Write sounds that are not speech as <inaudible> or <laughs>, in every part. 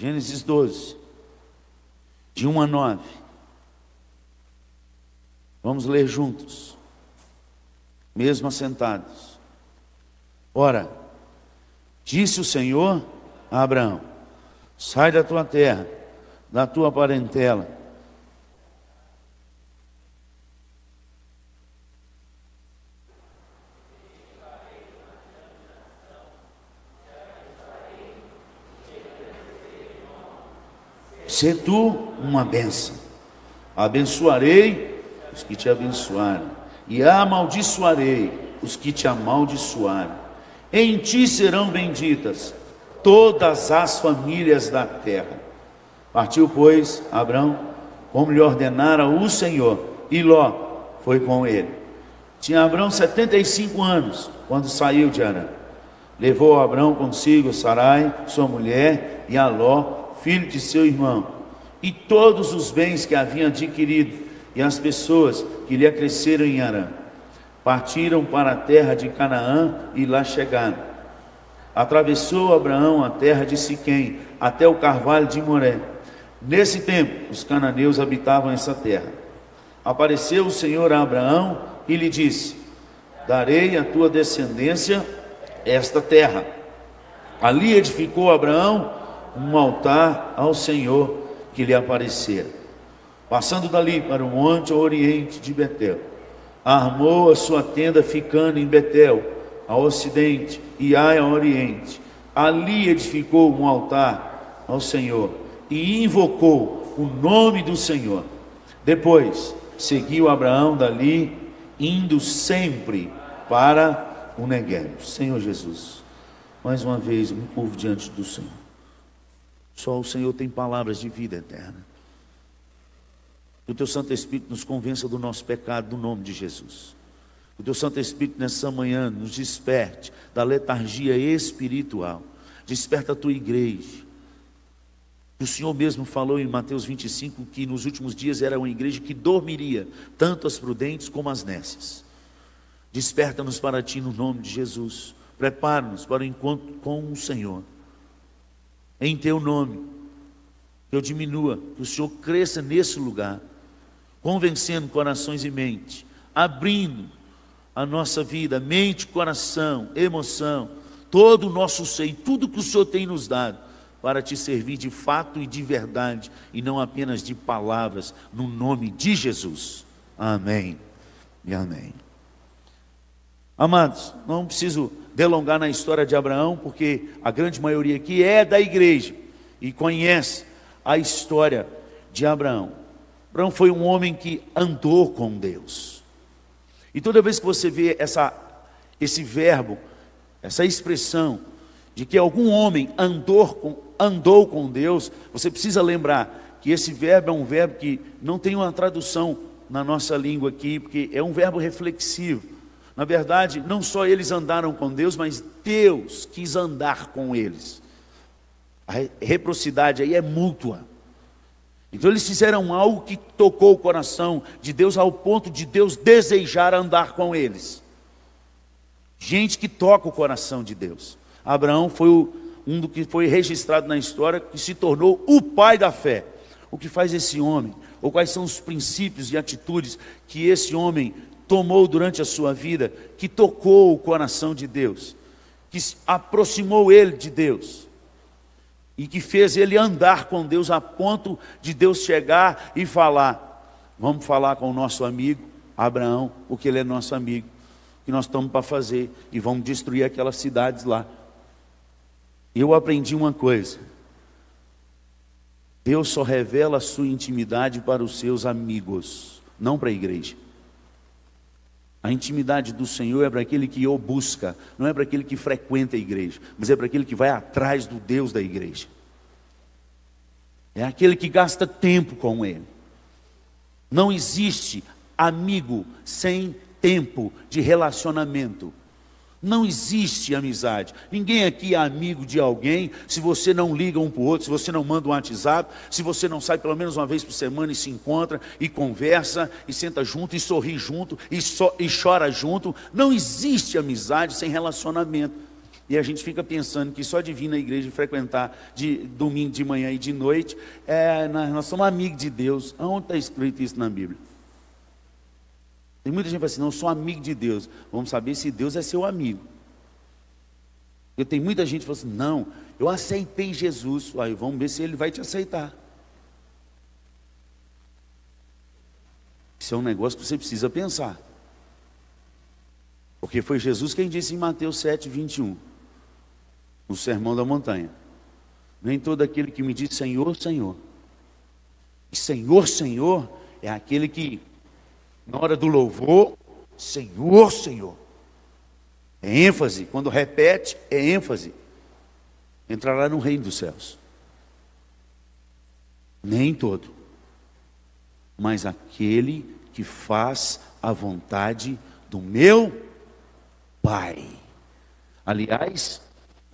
Gênesis 12, de 1 a 9. Vamos ler juntos, mesmo assentados. Ora, disse o Senhor a Abraão: Sai da tua terra, da tua parentela Sê tu uma bênção. Abençoarei os que te abençoarem, e amaldiçoarei os que te amaldiçoarem. Em ti serão benditas todas as famílias da terra. Partiu, pois, Abraão, como lhe ordenara o Senhor, e Ló foi com ele. Tinha Abraão 75 anos quando saiu de Arã. Levou Abraão consigo Sarai, sua mulher, e a Ló, filho de seu irmão, e todos os bens que havia adquirido, e as pessoas que lhe acresceram em Arã. Partiram para a terra de Canaã e lá chegaram. Atravessou Abraão a terra de Siquém, até o carvalho de Moré. Nesse tempo, os cananeus habitavam essa terra. Apareceu o Senhor a Abraão e lhe disse: Darei à tua descendência esta terra. Ali edificou Abraão um altar ao Senhor que lhe aparecera. Passando dali para o monte oriente de Betel, armou a sua tenda ficando em Betel, ao ocidente, e Ai ao oriente. Ali edificou um altar ao Senhor e invocou o nome do Senhor. Depois seguiu Abraão dali, indo sempre para o Negueb. Senhor Jesus, mais uma vez me curvo diante do Senhor. Só o Senhor tem palavras de vida eterna. Que o teu Santo Espírito nos convença do nosso pecado, no nome de Jesus. Que o teu Santo Espírito nessa manhã nos desperte da letargia espiritual. Desperta a tua igreja. O Senhor mesmo falou em Mateus 25 que nos últimos dias era uma igreja que dormiria, tanto as prudentes como as nécias. Desperta-nos para ti no nome de Jesus. Prepara-nos para o encontro com o Senhor em teu nome. Que eu diminua, que o Senhor cresça nesse lugar, convencendo corações e mente, abrindo a nossa vida, mente, coração, emoção, todo o nosso ser, tudo que o Senhor tem nos dado, para te servir de fato e de verdade, e não apenas de palavras, no nome de Jesus. Amém e amém. Amados, não preciso delongar na história de Abraão, porque a grande maioria aqui é da igreja e conhece a história de Abraão. Abraão foi um homem que andou com Deus. E toda vez que você vê essa, esse verbo, essa expressão de que algum homem andou com, andou com Deus, você precisa lembrar que esse verbo é um verbo que não tem uma tradução na nossa língua aqui, porque é um verbo reflexivo. Na verdade, não só eles andaram com Deus, mas Deus quis andar com eles. A reciprocidade aí é mútua. Então eles fizeram algo que tocou o coração de Deus ao ponto de Deus desejar andar com eles. Gente que toca o coração de Deus. Abraão foi um do que foi registrado na história que se tornou o pai da fé. O que faz esse homem? Ou quais são os princípios e atitudes que esse homem tomou durante a sua vida, que tocou o coração de Deus, que aproximou ele de Deus e que fez ele andar com Deus a ponto de Deus chegar e falar: Vamos falar com o nosso amigo Abraão, porque ele é nosso amigo, que nós estamos para fazer e vamos destruir aquelas cidades lá. Eu aprendi uma coisa: Deus só revela a sua intimidade para os seus amigos, não para a igreja. A intimidade do Senhor é para aquele que o busca, não é para aquele que frequenta a igreja, mas é para aquele que vai atrás do Deus da igreja. É aquele que gasta tempo com Ele. Não existe amigo sem tempo de relacionamento. Não existe amizade. Ninguém aqui é amigo de alguém se você não liga um para o outro, se você não manda um WhatsApp, se você não sai pelo menos uma vez por semana e se encontra e conversa e senta junto e sorri junto e, so, e chora junto. Não existe amizade sem relacionamento. E a gente fica pensando que só de vir na igreja e frequentar de domingo de manhã e de noite, é, nós somos amigos de Deus. Onde está escrito isso na Bíblia? Tem muita gente que fala assim, não, sou amigo de Deus. Vamos saber se Deus é seu amigo. Porque tem muita gente que fala assim, não, eu aceitei Jesus. Aí vamos ver se ele vai te aceitar. Isso é um negócio que você precisa pensar. Porque foi Jesus quem disse em Mateus 7, 21, no Sermão da Montanha: Nem todo aquele que me diz Senhor, Senhor. E Senhor, Senhor é aquele que, na hora do louvor, Senhor, Senhor. É ênfase, quando repete, é ênfase. Entrará no reino dos céus. Nem todo, mas aquele que faz a vontade do meu Pai. Aliás,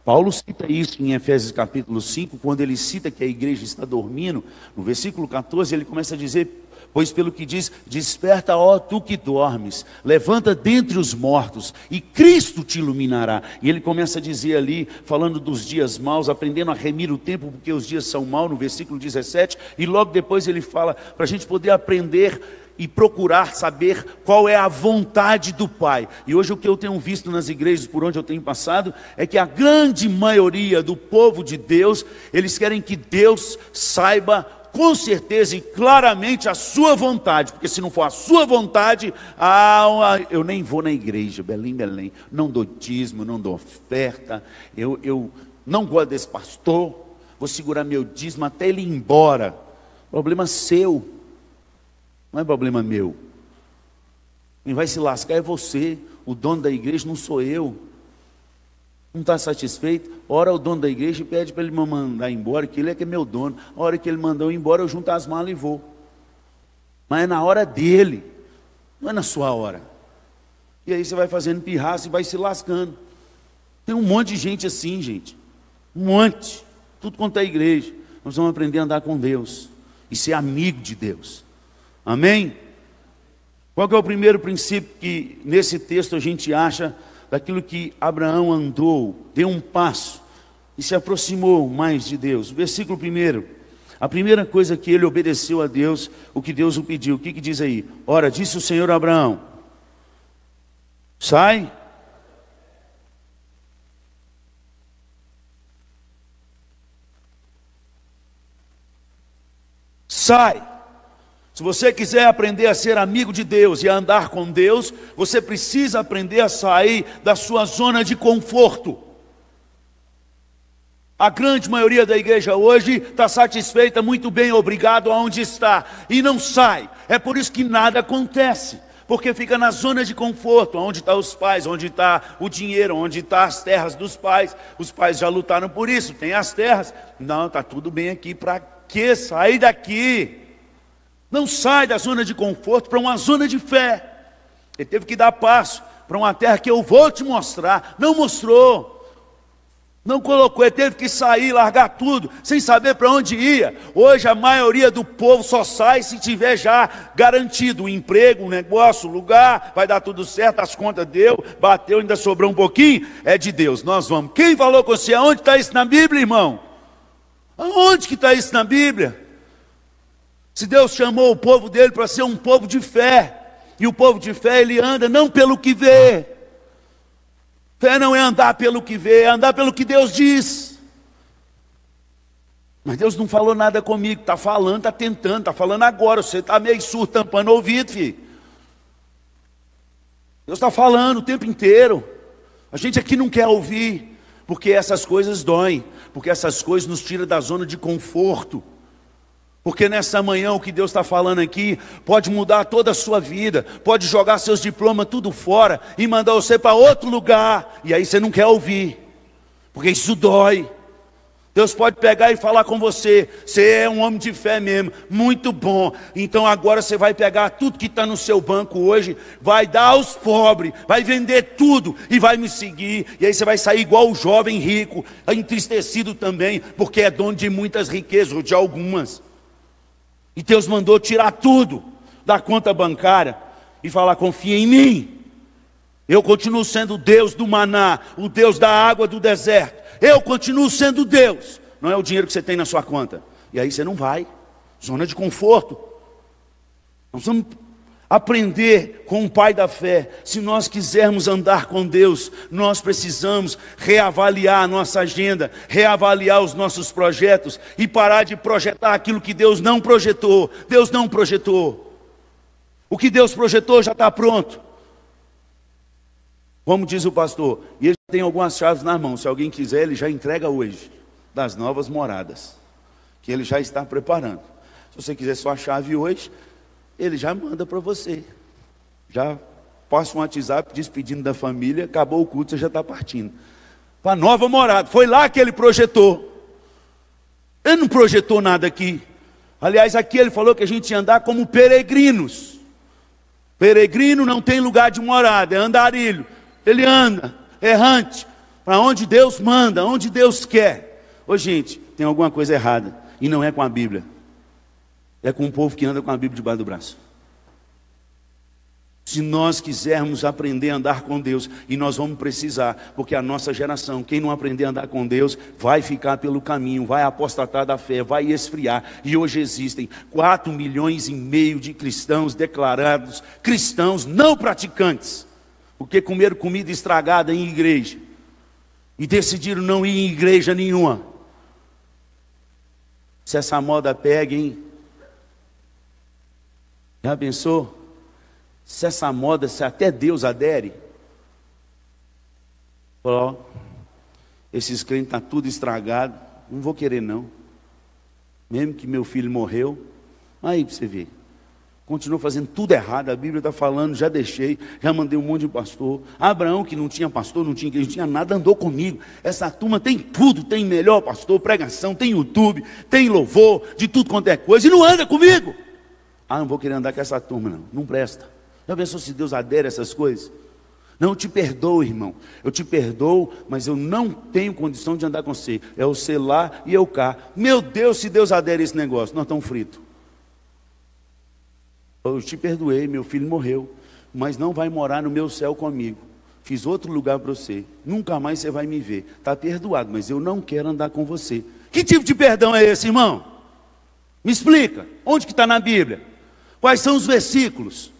Paulo cita isso em Efésios capítulo 5, quando ele cita que a igreja está dormindo, no versículo 14 ele começa a dizer: Pois pelo que diz, desperta, ó tu que dormes, levanta dentre os mortos, e Cristo te iluminará. E ele começa a dizer ali, falando dos dias maus, aprendendo a remir o tempo, porque os dias são maus, no versículo 17, e logo depois ele fala, para a gente poder aprender e procurar saber qual é a vontade do Pai. E hoje o que eu tenho visto nas igrejas por onde eu tenho passado é que a grande maioria do povo de Deus, eles querem que Deus saiba com certeza e claramente a sua vontade, porque se não for a sua vontade, ah, eu nem vou na igreja, Belém, Belém, não dou dízimo, não dou oferta, eu, eu não gosto desse pastor, vou segurar meu dízimo até ele ir embora. Problema seu. Não é problema meu. Quem vai se lascar é você. O dono da igreja não sou eu. Não está satisfeito? Ora o dono da igreja e pede para ele me mandar embora, que ele é que é meu dono. A hora que ele mandou embora, eu junto as malas e vou. Mas é na hora dele, não é na sua hora. E aí você vai fazendo pirraça e vai se lascando. Tem um monte de gente assim, gente. Um monte. Tudo quanto é igreja. Nós vamos aprender a andar com Deus e ser amigo de Deus. Amém? Qual é o primeiro princípio que nesse texto a gente acha daquilo que Abraão andou, deu um passo e se aproximou mais de Deus? Versículo primeiro. A primeira coisa que ele obedeceu a Deus, o que Deus o pediu. O que, que diz aí? Ora, disse o Senhor a Abraão: Sai. Sai. Se você quiser aprender a ser amigo de Deus e a andar com Deus, você precisa aprender a sair da sua zona de conforto. A grande maioria da igreja hoje está satisfeita, muito bem, obrigado aonde está, e não sai. É por isso que nada acontece, porque fica na zona de conforto, onde estão tá os pais, onde está o dinheiro, onde estão tá as terras dos pais. Os pais já lutaram por isso, tem as terras. Não, está tudo bem aqui, para que sair daqui? Não sai da zona de conforto para uma zona de fé. Ele teve que dar passo para uma terra que eu vou te mostrar. Não mostrou. Não colocou, ele teve que sair, largar tudo, sem saber para onde ia. Hoje a maioria do povo só sai se tiver já garantido um emprego, um negócio, um lugar, vai dar tudo certo, as contas deu, bateu, ainda sobrou um pouquinho, é de Deus. Nós vamos. Quem falou com você? Aonde está isso na Bíblia, irmão? Aonde que está isso na Bíblia? Se Deus chamou o povo dele para ser um povo de fé, e o povo de fé ele anda não pelo que vê. Fé não é andar pelo que vê, é andar pelo que Deus diz. Mas Deus não falou nada comigo, está falando, está tentando, está falando agora. Você está meio surdo, tampando o ouvido, filho. Deus está falando o tempo inteiro. A gente aqui não quer ouvir, porque essas coisas doem, porque essas coisas nos tiram da zona de conforto. Porque nessa manhã o que Deus está falando aqui pode mudar toda a sua vida, pode jogar seus diplomas tudo fora e mandar você para outro lugar, e aí você não quer ouvir, porque isso dói. Deus pode pegar e falar com você, você é um homem de fé mesmo, muito bom. Então agora você vai pegar tudo que está no seu banco hoje, vai dar aos pobres, vai vender tudo e vai me seguir. E aí você vai sair igual o jovem rico, entristecido também, porque é dono de muitas riquezas, ou de algumas. E Deus mandou tirar tudo da conta bancária e falar: confia em mim. Eu continuo sendo o Deus do maná, o Deus da água do deserto. Eu continuo sendo Deus. Não é o dinheiro que você tem na sua conta. E aí você não vai. Zona de conforto. Nós vamos aprender com o Pai da fé. Se nós quisermos andar com Deus, nós precisamos reavaliar a nossa agenda, reavaliar os nossos projetos e parar de projetar aquilo que Deus não projetou. Deus não projetou. O que Deus projetou já está pronto. Como diz o pastor, e ele tem algumas chaves na mão. Se alguém quiser, ele já entrega hoje das novas moradas, que ele já está preparando. Se você quiser sua chave hoje, ele já manda para você. Já passa um WhatsApp despedindo da família, acabou o culto, você já está partindo. Para a nova morada. Foi lá que ele projetou. Ele não projetou nada aqui. Aliás, aqui ele falou que a gente ia andar como peregrinos. Peregrino não tem lugar de morada, é andarilho. Ele anda, errante, para onde Deus manda, onde Deus quer. Ô gente, tem alguma coisa errada. E não é com a Bíblia é com um povo que anda com a Bíblia debaixo do braço. Se nós quisermos aprender a andar com Deus, e nós vamos precisar, porque a nossa geração, quem não aprender a andar com Deus, vai ficar pelo caminho, vai apostatar da fé, vai esfriar. E hoje existem 4 milhões e meio de cristãos declarados cristãos não praticantes, porque comeram comida estragada em igreja e decidiram não ir em igreja nenhuma. Se essa moda pega, hein? Já pensou? Se essa moda, se até Deus adere. Ó, esses crentes estão tá tudo estragado. Não vou querer não. Mesmo que meu filho morreu. Aí para você ver. Continuou fazendo tudo errado. A Bíblia está falando, já deixei, já mandei um monte de pastor. Abraão, que não tinha pastor, não tinha não tinha nada, andou comigo. Essa turma tem tudo, tem melhor pastor, pregação, tem YouTube, tem louvor, de tudo quanto é coisa, e não anda comigo. Ah, não vou querer andar com essa turma, não. Não presta. Já pensou se Deus adere a essas coisas? Não, eu te perdoo, irmão. Eu te perdoo, mas eu não tenho condição de andar com você. É o C lá e eu cá. Meu Deus, se Deus adere a esse negócio, nós estamos fritos. Eu te perdoei, meu filho morreu, mas não vai morar no meu céu comigo. Fiz outro lugar para você. Nunca mais você vai me ver. Está perdoado, mas eu não quero andar com você. Que tipo de perdão é esse, irmão? Me explica. Onde que está na Bíblia? Quais são os versículos?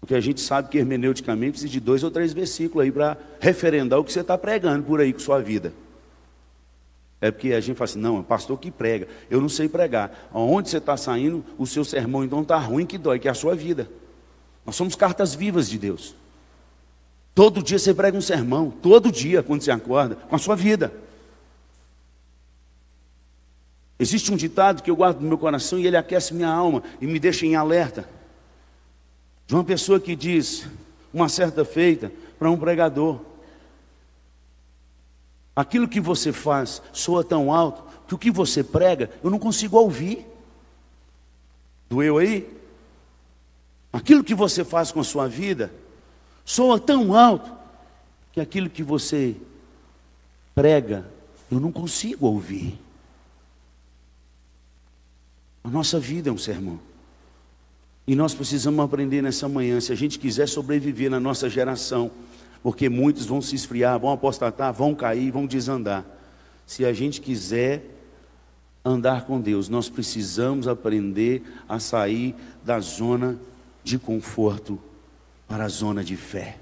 Porque a gente sabe que hermeneuticamente precisa de dois ou três versículos aí para referendar o que você está pregando por aí com sua vida. É porque a gente fala assim, não, é pastor que prega, eu não sei pregar. Aonde você está saindo, o seu sermão então está ruim que dói, que é a sua vida. Nós somos cartas vivas de Deus. Todo dia você prega um sermão, todo dia quando você acorda, com a sua vida. Existe um ditado que eu guardo no meu coração e ele aquece minha alma e me deixa em alerta. De uma pessoa que diz, uma certa feita, para um pregador: Aquilo que você faz soa tão alto que o que você prega eu não consigo ouvir. Doeu aí? Aquilo que você faz com a sua vida soa tão alto que aquilo que você prega eu não consigo ouvir. A nossa vida é um sermão. E nós precisamos aprender nessa manhã, se a gente quiser sobreviver na nossa geração, porque muitos vão se esfriar, vão apostatar, vão cair, vão desandar. Se a gente quiser andar com Deus, nós precisamos aprender a sair da zona de conforto para a zona de fé.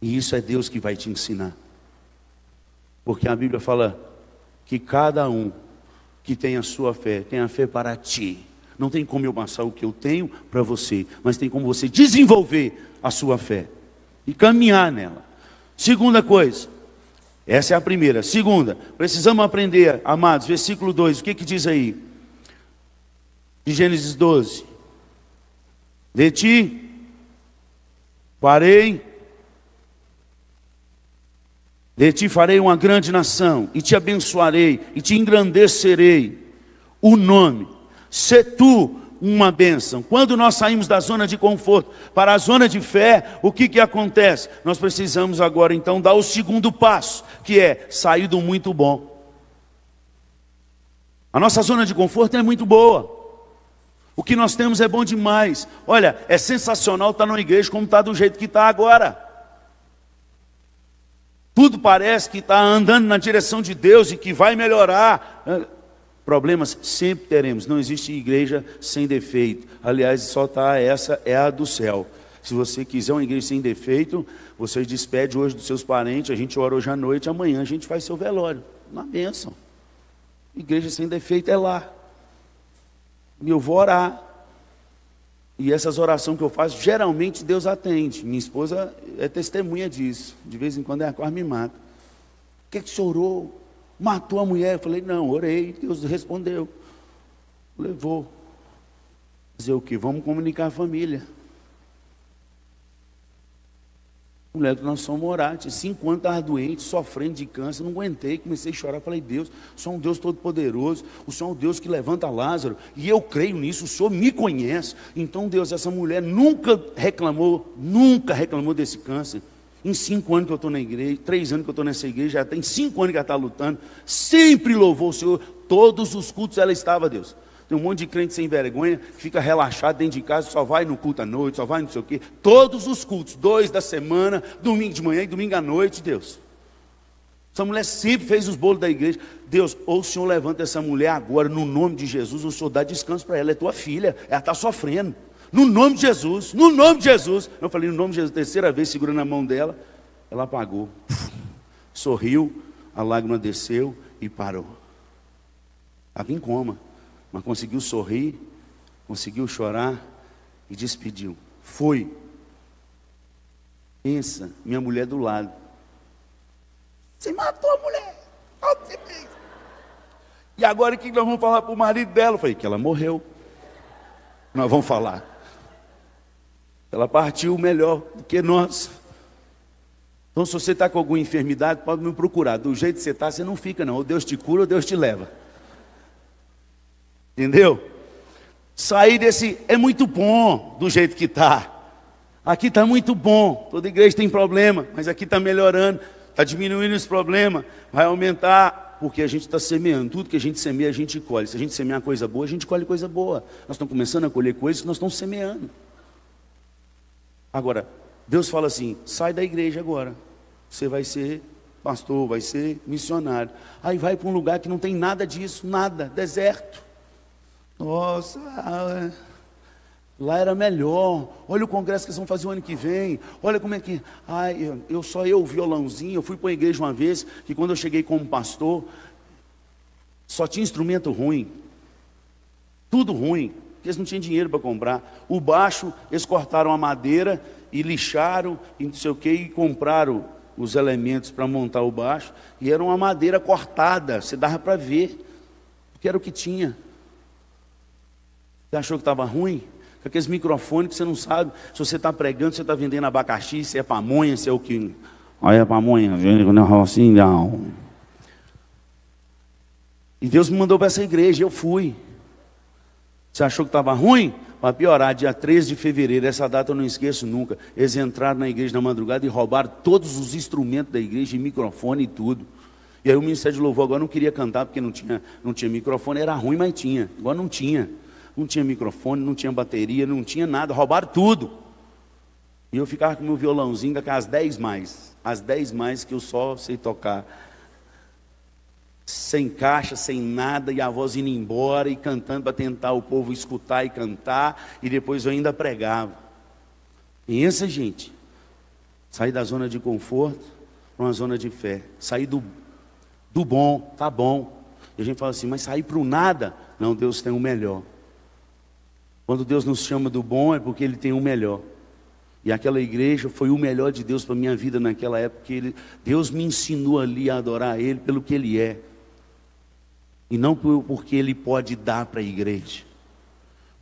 E isso é Deus que vai te ensinar. Porque a Bíblia fala que cada um que tem a sua fé, tem a fé para ti. Não tem como eu passar o que eu tenho para você, mas tem como você desenvolver a sua fé e caminhar nela. Segunda coisa, essa é a primeira. Segunda, precisamos aprender, amados, versículo 2, o que, que diz aí? De Gênesis 12: De ti farei de ti farei uma grande nação, e te abençoarei, e te engrandecerei o nome. Se tu uma bênção. Quando nós saímos da zona de conforto para a zona de fé, o que, que acontece? Nós precisamos agora então dar o segundo passo, que é sair do muito bom. A nossa zona de conforto é muito boa. O que nós temos é bom demais. Olha, é sensacional estar numa igreja como está do jeito que está agora. Tudo parece que está andando na direção de Deus e que vai melhorar. Problemas sempre teremos. Não existe igreja sem defeito. Aliás, só está essa é a do céu. Se você quiser uma igreja sem defeito, você despede hoje dos seus parentes, a gente ora hoje à noite, amanhã a gente faz seu velório. Uma bênção. Igreja sem defeito é lá. E eu vou orar. E essas orações que eu faço, geralmente Deus atende. Minha esposa é testemunha disso. De vez em quando ela quase me mata. O que, é que você orou? Matou a mulher? Eu falei, não, orei. Deus respondeu. Levou. Dizer o que? Vamos comunicar a família. Mulher somos orar, tinha cinco anos, estava doente, sofrendo de câncer, não aguentei, comecei a chorar, falei, Deus, o Senhor é um Deus todo-poderoso, o Senhor é um Deus que levanta Lázaro, e eu creio nisso, o Senhor me conhece. Então, Deus, essa mulher nunca reclamou, nunca reclamou desse câncer. Em cinco anos que eu estou na igreja, três anos que eu estou nessa igreja, já tem cinco anos que ela está lutando, sempre louvou o Senhor, todos os cultos ela estava, Deus. Tem um monte de crente sem vergonha que fica relaxado dentro de casa, só vai no culto à noite, só vai não sei o quê. Todos os cultos, dois da semana, domingo de manhã e domingo à noite, Deus. Essa mulher sempre fez os bolos da igreja. Deus, ou o Senhor levanta essa mulher agora, no nome de Jesus, o Senhor dá descanso para ela, é tua filha, ela está sofrendo. No nome de Jesus, no nome de Jesus. Eu falei, no nome de Jesus, terceira vez, segurando a mão dela, ela apagou. Sorriu, a lágrima desceu e parou. Estava em coma mas conseguiu sorrir, conseguiu chorar e despediu. Foi. Pensa, minha mulher do lado. Você matou a mulher. Você fez. E agora o que nós vamos falar para o marido dela? Eu falei que ela morreu. Nós vamos falar. Ela partiu melhor do que nós. Então, se você está com alguma enfermidade, pode me procurar. Do jeito que você está, você não fica, não. Ou Deus te cura ou Deus te leva. Entendeu? Sair desse é muito bom do jeito que está. Aqui está muito bom. Toda igreja tem problema, mas aqui está melhorando, está diminuindo esse problema, vai aumentar, porque a gente está semeando. Tudo que a gente semeia, a gente colhe. Se a gente semear coisa boa, a gente colhe coisa boa. Nós estamos começando a colher coisas que nós estamos semeando. Agora, Deus fala assim: sai da igreja agora. Você vai ser pastor, vai ser missionário. Aí vai para um lugar que não tem nada disso, nada, deserto. Nossa, lá era melhor. Olha o congresso que eles vão fazer o ano que vem. Olha como é que. Ai, eu só eu, violãozinho. Eu fui para a igreja uma vez que quando eu cheguei como pastor, só tinha instrumento ruim. Tudo ruim. Porque eles não tinham dinheiro para comprar. O baixo, eles cortaram a madeira e lixaram e não sei o que, e compraram os elementos para montar o baixo. E era uma madeira cortada, você dava para ver, porque era o que tinha. Você achou que estava ruim? Com aqueles microfones que você não sabe se você está pregando, se você está vendendo abacaxi, se é pamonha, se é o que. Olha é pamonha, assim, não. E Deus me mandou para essa igreja, eu fui. Você achou que estava ruim? Para piorar, dia 13 de fevereiro, essa data eu não esqueço nunca. Eles entraram na igreja na madrugada e roubaram todos os instrumentos da igreja, microfone e tudo. E aí o Ministério de Louvor agora não queria cantar porque não tinha, não tinha microfone, era ruim, mas tinha. Agora não tinha. Não tinha microfone, não tinha bateria, não tinha nada, roubaram tudo. E eu ficava com meu violãozinho com as 10 mais. As 10 mais que eu só sei tocar. Sem caixa, sem nada, e a voz indo embora e cantando para tentar o povo escutar e cantar, e depois eu ainda pregava. Pensa, gente. Sair da zona de conforto para uma zona de fé. Sair do, do bom, tá bom. E a gente fala assim, mas sair para o nada? Não, Deus tem o melhor. Quando Deus nos chama do bom é porque Ele tem o melhor. E aquela igreja foi o melhor de Deus para a minha vida naquela época. Ele, Deus me ensinou ali a adorar Ele pelo que Ele é. E não porque Ele pode dar para a igreja.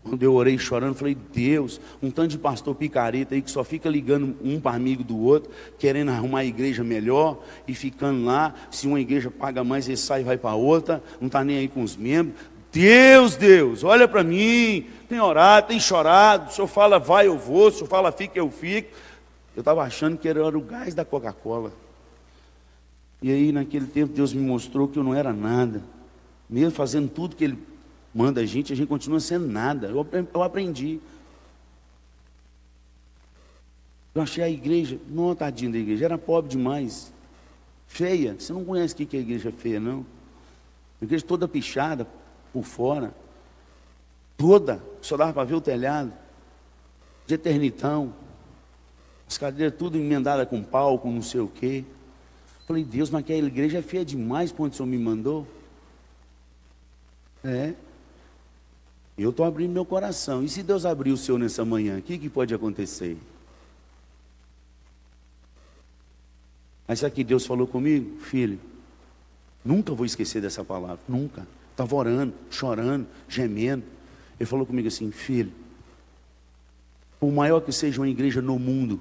Quando eu orei chorando, falei, Deus, um tanto de pastor picareta aí que só fica ligando um para amigo do outro, querendo arrumar a igreja melhor e ficando lá. Se uma igreja paga mais, ele sai e vai para outra, não está nem aí com os membros. Deus, Deus, olha para mim, tem orado, tem chorado, o senhor fala vai, eu vou, o senhor fala fica, eu fico. Eu estava achando que era o gás da Coca-Cola. E aí, naquele tempo, Deus me mostrou que eu não era nada, mesmo fazendo tudo que Ele manda a gente, a gente continua sendo nada. Eu, eu aprendi. Eu achei a igreja, não tadinha da igreja, era pobre demais, feia. Você não conhece o que é igreja feia, não? A igreja toda pichada por fora, toda, só dava para ver o telhado, de eternitão, as cadeiras tudo emendadas com pau, com não sei o quê. Falei, Deus, mas que a igreja é feia demais para onde o Senhor me mandou. É. Eu estou abrindo meu coração. E se Deus abrir o seu nessa manhã, o que, que pode acontecer? Mas sabe que Deus falou comigo? Filho, nunca vou esquecer dessa palavra, nunca. Estava orando, chorando, gemendo. Ele falou comigo assim, filho, por maior que seja uma igreja no mundo,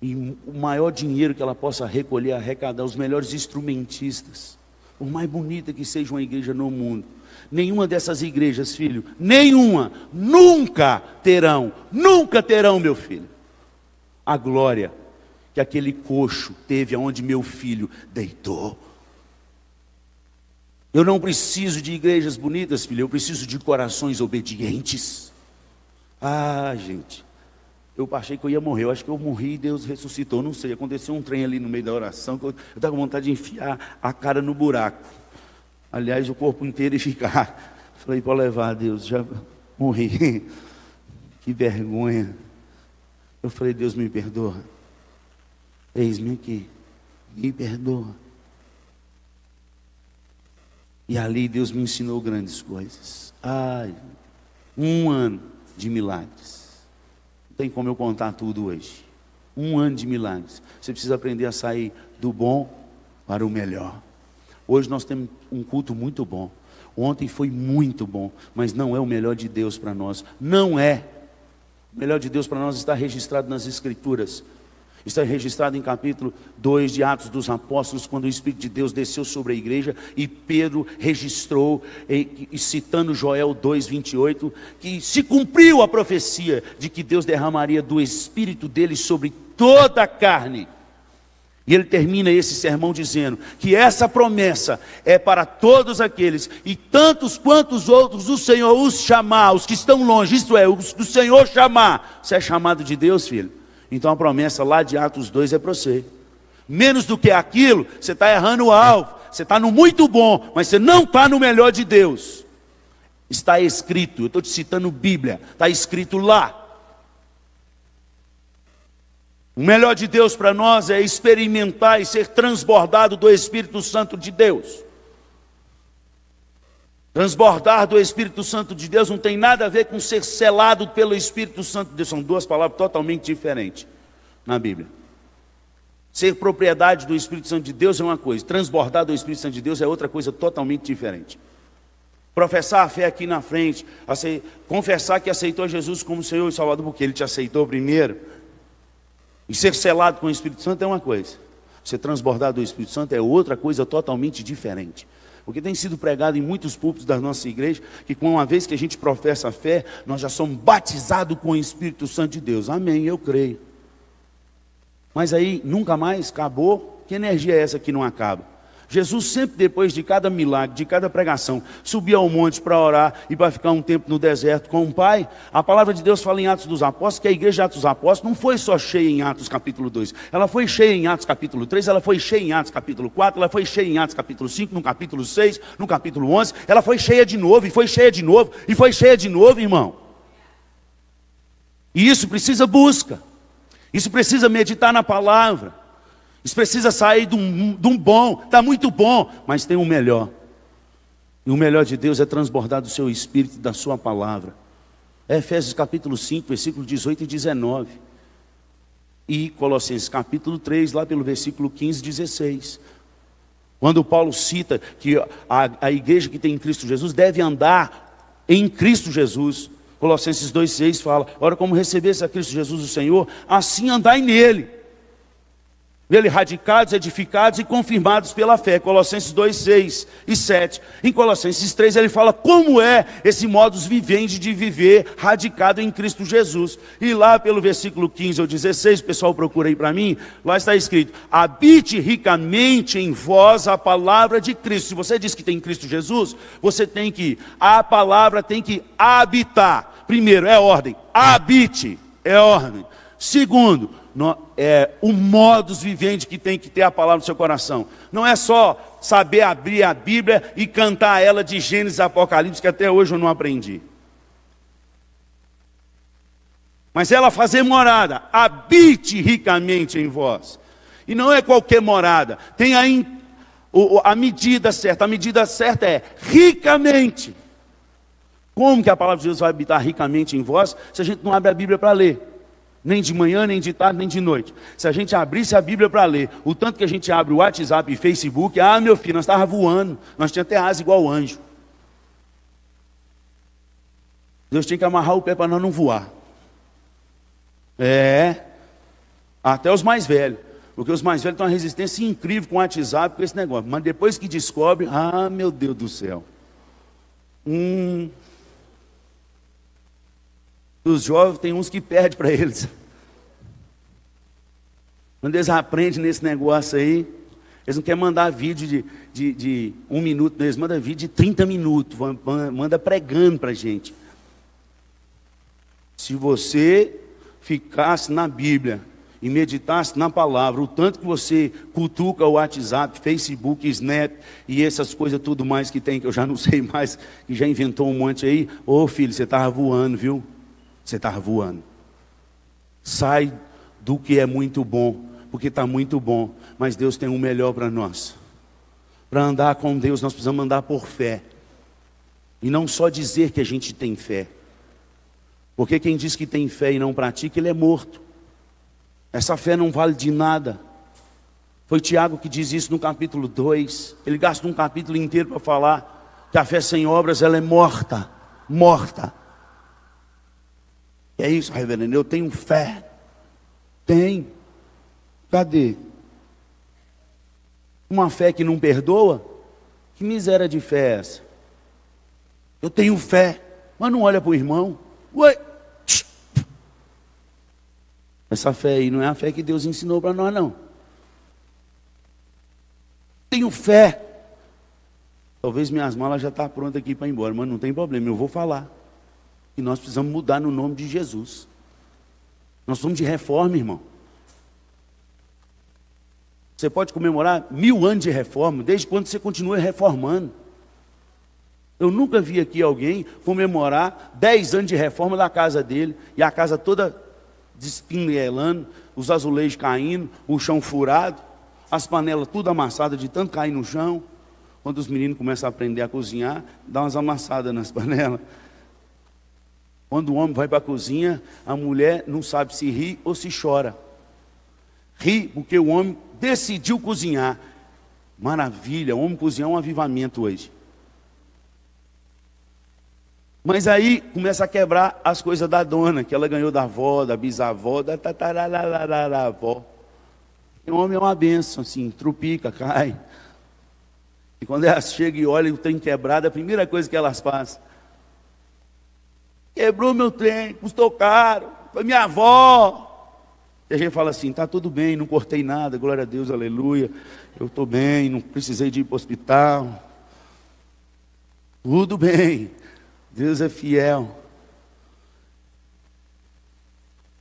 e o maior dinheiro que ela possa recolher, arrecadar, os melhores instrumentistas, por mais bonita que seja uma igreja no mundo, nenhuma dessas igrejas, filho, nenhuma, nunca terão, nunca terão, meu filho, a glória que aquele coxo teve aonde meu filho deitou. Eu não preciso de igrejas bonitas, filho, eu preciso de corações obedientes. Ah, gente, eu achei que eu ia morrer, eu acho que eu morri e Deus ressuscitou, não sei. Aconteceu um trem ali no meio da oração que eu estava com vontade de enfiar a cara no buraco. Aliás, o corpo inteiro e ficar. <laughs> Falei, pode levar, Deus, já morri. <laughs> Que vergonha. Eu falei, Deus me perdoa. Eis-me aqui, me perdoa. E ali Deus me ensinou grandes coisas. Ai, um ano de milagres. Não tem como eu contar tudo hoje. Um ano de milagres. Você precisa aprender a sair do bom para o melhor. Hoje nós temos um culto muito bom. Ontem foi muito bom, mas não é o melhor de Deus para nós. Não é. O melhor de Deus para nós está registrado nas Escrituras. Está registrado em capítulo 2 de Atos dos Apóstolos, quando o Espírito de Deus desceu sobre a igreja e Pedro registrou, citando Joel 2,28, que se cumpriu a profecia de que Deus derramaria do Espírito dele sobre toda a carne. E ele termina esse sermão dizendo que essa promessa é para todos aqueles, e tantos quantos outros o Senhor os chamar, os que estão longe, isto é, os que o Senhor chamar. Você é chamado de Deus, filho? Então a promessa lá de Atos 2 é para você. Menos do que aquilo, você está errando o alvo. Você está no muito bom, mas você não está no melhor de Deus. Está escrito, eu estou te citando Bíblia, está escrito lá. O melhor de Deus para nós é experimentar e ser transbordado do Espírito Santo de Deus. Transbordar do Espírito Santo de Deus não tem nada a ver com ser selado pelo Espírito Santo de Deus. São duas palavras totalmente diferentes na Bíblia. Ser propriedade do Espírito Santo de Deus é uma coisa, transbordar do Espírito Santo de Deus é outra coisa totalmente diferente. Professar a fé aqui na frente, confessar que aceitou Jesus como Senhor e Salvador, porque Ele te aceitou primeiro, e ser selado com o Espírito Santo é uma coisa, ser transbordar do Espírito Santo é outra coisa totalmente diferente. Porque tem sido pregado em muitos púlpitos da nossa igreja que, com uma vez que a gente professa a fé, nós já somos batizados com o Espírito Santo de Deus. Amém, eu creio. Mas aí nunca mais acabou. Que energia é essa que não acaba? Jesus sempre depois de cada milagre, de cada pregação, subia ao monte para orar e para ficar um tempo no deserto com o Pai. A palavra de Deus fala em Atos dos Apóstolos que a igreja de Atos dos Apóstolos não foi só cheia em Atos capítulo 2. Ela foi cheia em Atos capítulo 3, ela foi cheia em Atos capítulo 4, ela foi cheia em Atos capítulo 5, no capítulo 6, no capítulo 11, ela foi cheia de novo e foi cheia de novo e foi cheia de novo, irmão. E isso precisa busca. Isso precisa meditar na palavra. Isso precisa sair de um, de um bom, está muito bom, mas tem um melhor. E o melhor de Deus é transbordar do seu espírito e da sua palavra. É Efésios capítulo 5, versículo 18 e 19. E Colossenses capítulo 3, lá pelo versículo 15 e 16. Quando Paulo cita que a, a igreja que tem em Cristo Jesus deve andar em Cristo Jesus. Colossenses 2,6 fala: Ora, como recebesse a Cristo Jesus o Senhor, assim andai nele Nele radicados, edificados e confirmados pela fé. Colossenses 2, 6 e 7. Em Colossenses 3 ele fala como é esse modus vivendi de viver radicado em Cristo Jesus. E lá pelo versículo 15 ou 16, o pessoal procura aí para mim, lá está escrito: habite ricamente em vós a palavra de Cristo. Se você diz que tem Cristo Jesus, você tem que, a palavra tem que habitar. Primeiro, é ordem, habite, é ordem. Segundo, no, é, o modus vivente que tem que ter a palavra no seu coração. Não é só saber abrir a Bíblia e cantar ela de Gênesis e Apocalipse, que até hoje eu não aprendi. Mas ela fazer morada, habite ricamente em vós. E não é qualquer morada, tem a, a medida certa. A medida certa é ricamente. Como que a palavra de Deus vai habitar ricamente em vós se a gente não abre a Bíblia para ler? Nem de manhã, nem de tarde, nem de noite. Se a gente abrisse a Bíblia para ler, o tanto que a gente abre o WhatsApp e Facebook, ah, meu filho, nós estávamos voando, nós tínhamos até asa igual anjo. Deus tinha que amarrar o pé para nós não voar. É, até os mais velhos. Porque os mais velhos têm uma resistência incrível com o WhatsApp, com esse negócio. Mas depois que descobre, ah, meu Deus do céu. Hum, os jovens tem uns que perdem para eles. Quando eles aprendem nesse negócio aí, eles não querem mandar vídeo de, de, de um minuto, eles mandam vídeo de 30 minutos, manda pregando para a gente. Se você ficasse na Bíblia e meditasse na palavra, o tanto que você cutuca o WhatsApp, Facebook, Snap e essas coisas tudo mais que tem, que eu já não <laughs> sei mais, que já inventou um monte aí, ô filho, você estava voando, viu? Você estava voando. Sai do que é muito bom, porque está muito bom, mas Deus tem o um melhor para nós. Para andar com Deus, nós precisamos andar por fé. E não só dizer que a gente tem fé. Porque quem diz que tem fé e não pratica, ele é morto. Essa fé não vale de nada. Foi Tiago que diz isso no capítulo 2. Ele gasta um capítulo inteiro para falar que a fé sem obras ela é morta, morta. É isso, reverendo. Eu tenho fé. Tem. Cadê? Uma fé que não perdoa? Que miséria de fé é essa? Eu tenho fé, mas não olha para o irmão. Ué. Essa fé aí não é a fé que Deus ensinou para nós, não. Tenho fé. Talvez minhas malas já estão tá prontas aqui para ir embora, mas não tem problema, eu vou falar. E nós precisamos mudar no nome de Jesus. Nós somos de reforma, irmão. Você pode comemorar mil anos de reforma, desde quando você continua reformando. Eu nunca vi aqui alguém comemorar dez anos de reforma da casa dele, e a casa toda despinelando, os azulejos caindo, o chão furado, as panelas tudo amassadas de tanto cair no chão. Quando os meninos começam a aprender a cozinhar, dá umas amassadas nas <laughs> panelas. Quando o homem vai para a cozinha, a mulher não sabe se ri ou se chora. Ri porque o homem decidiu cozinhar. Maravilha, o homem cozinhar é um avivamento hoje. Mas aí começa a quebrar as coisas da dona, que ela ganhou da avó, da bisavó, da tatarararararabó. Quebrou meu trem, custou caro. Foi minha avó. E a gente fala assim: tá tudo bem, não cortei nada, glória a Deus, aleluia. Eu estou bem, não precisei de ir para o hospital. Tudo bem, Deus é fiel.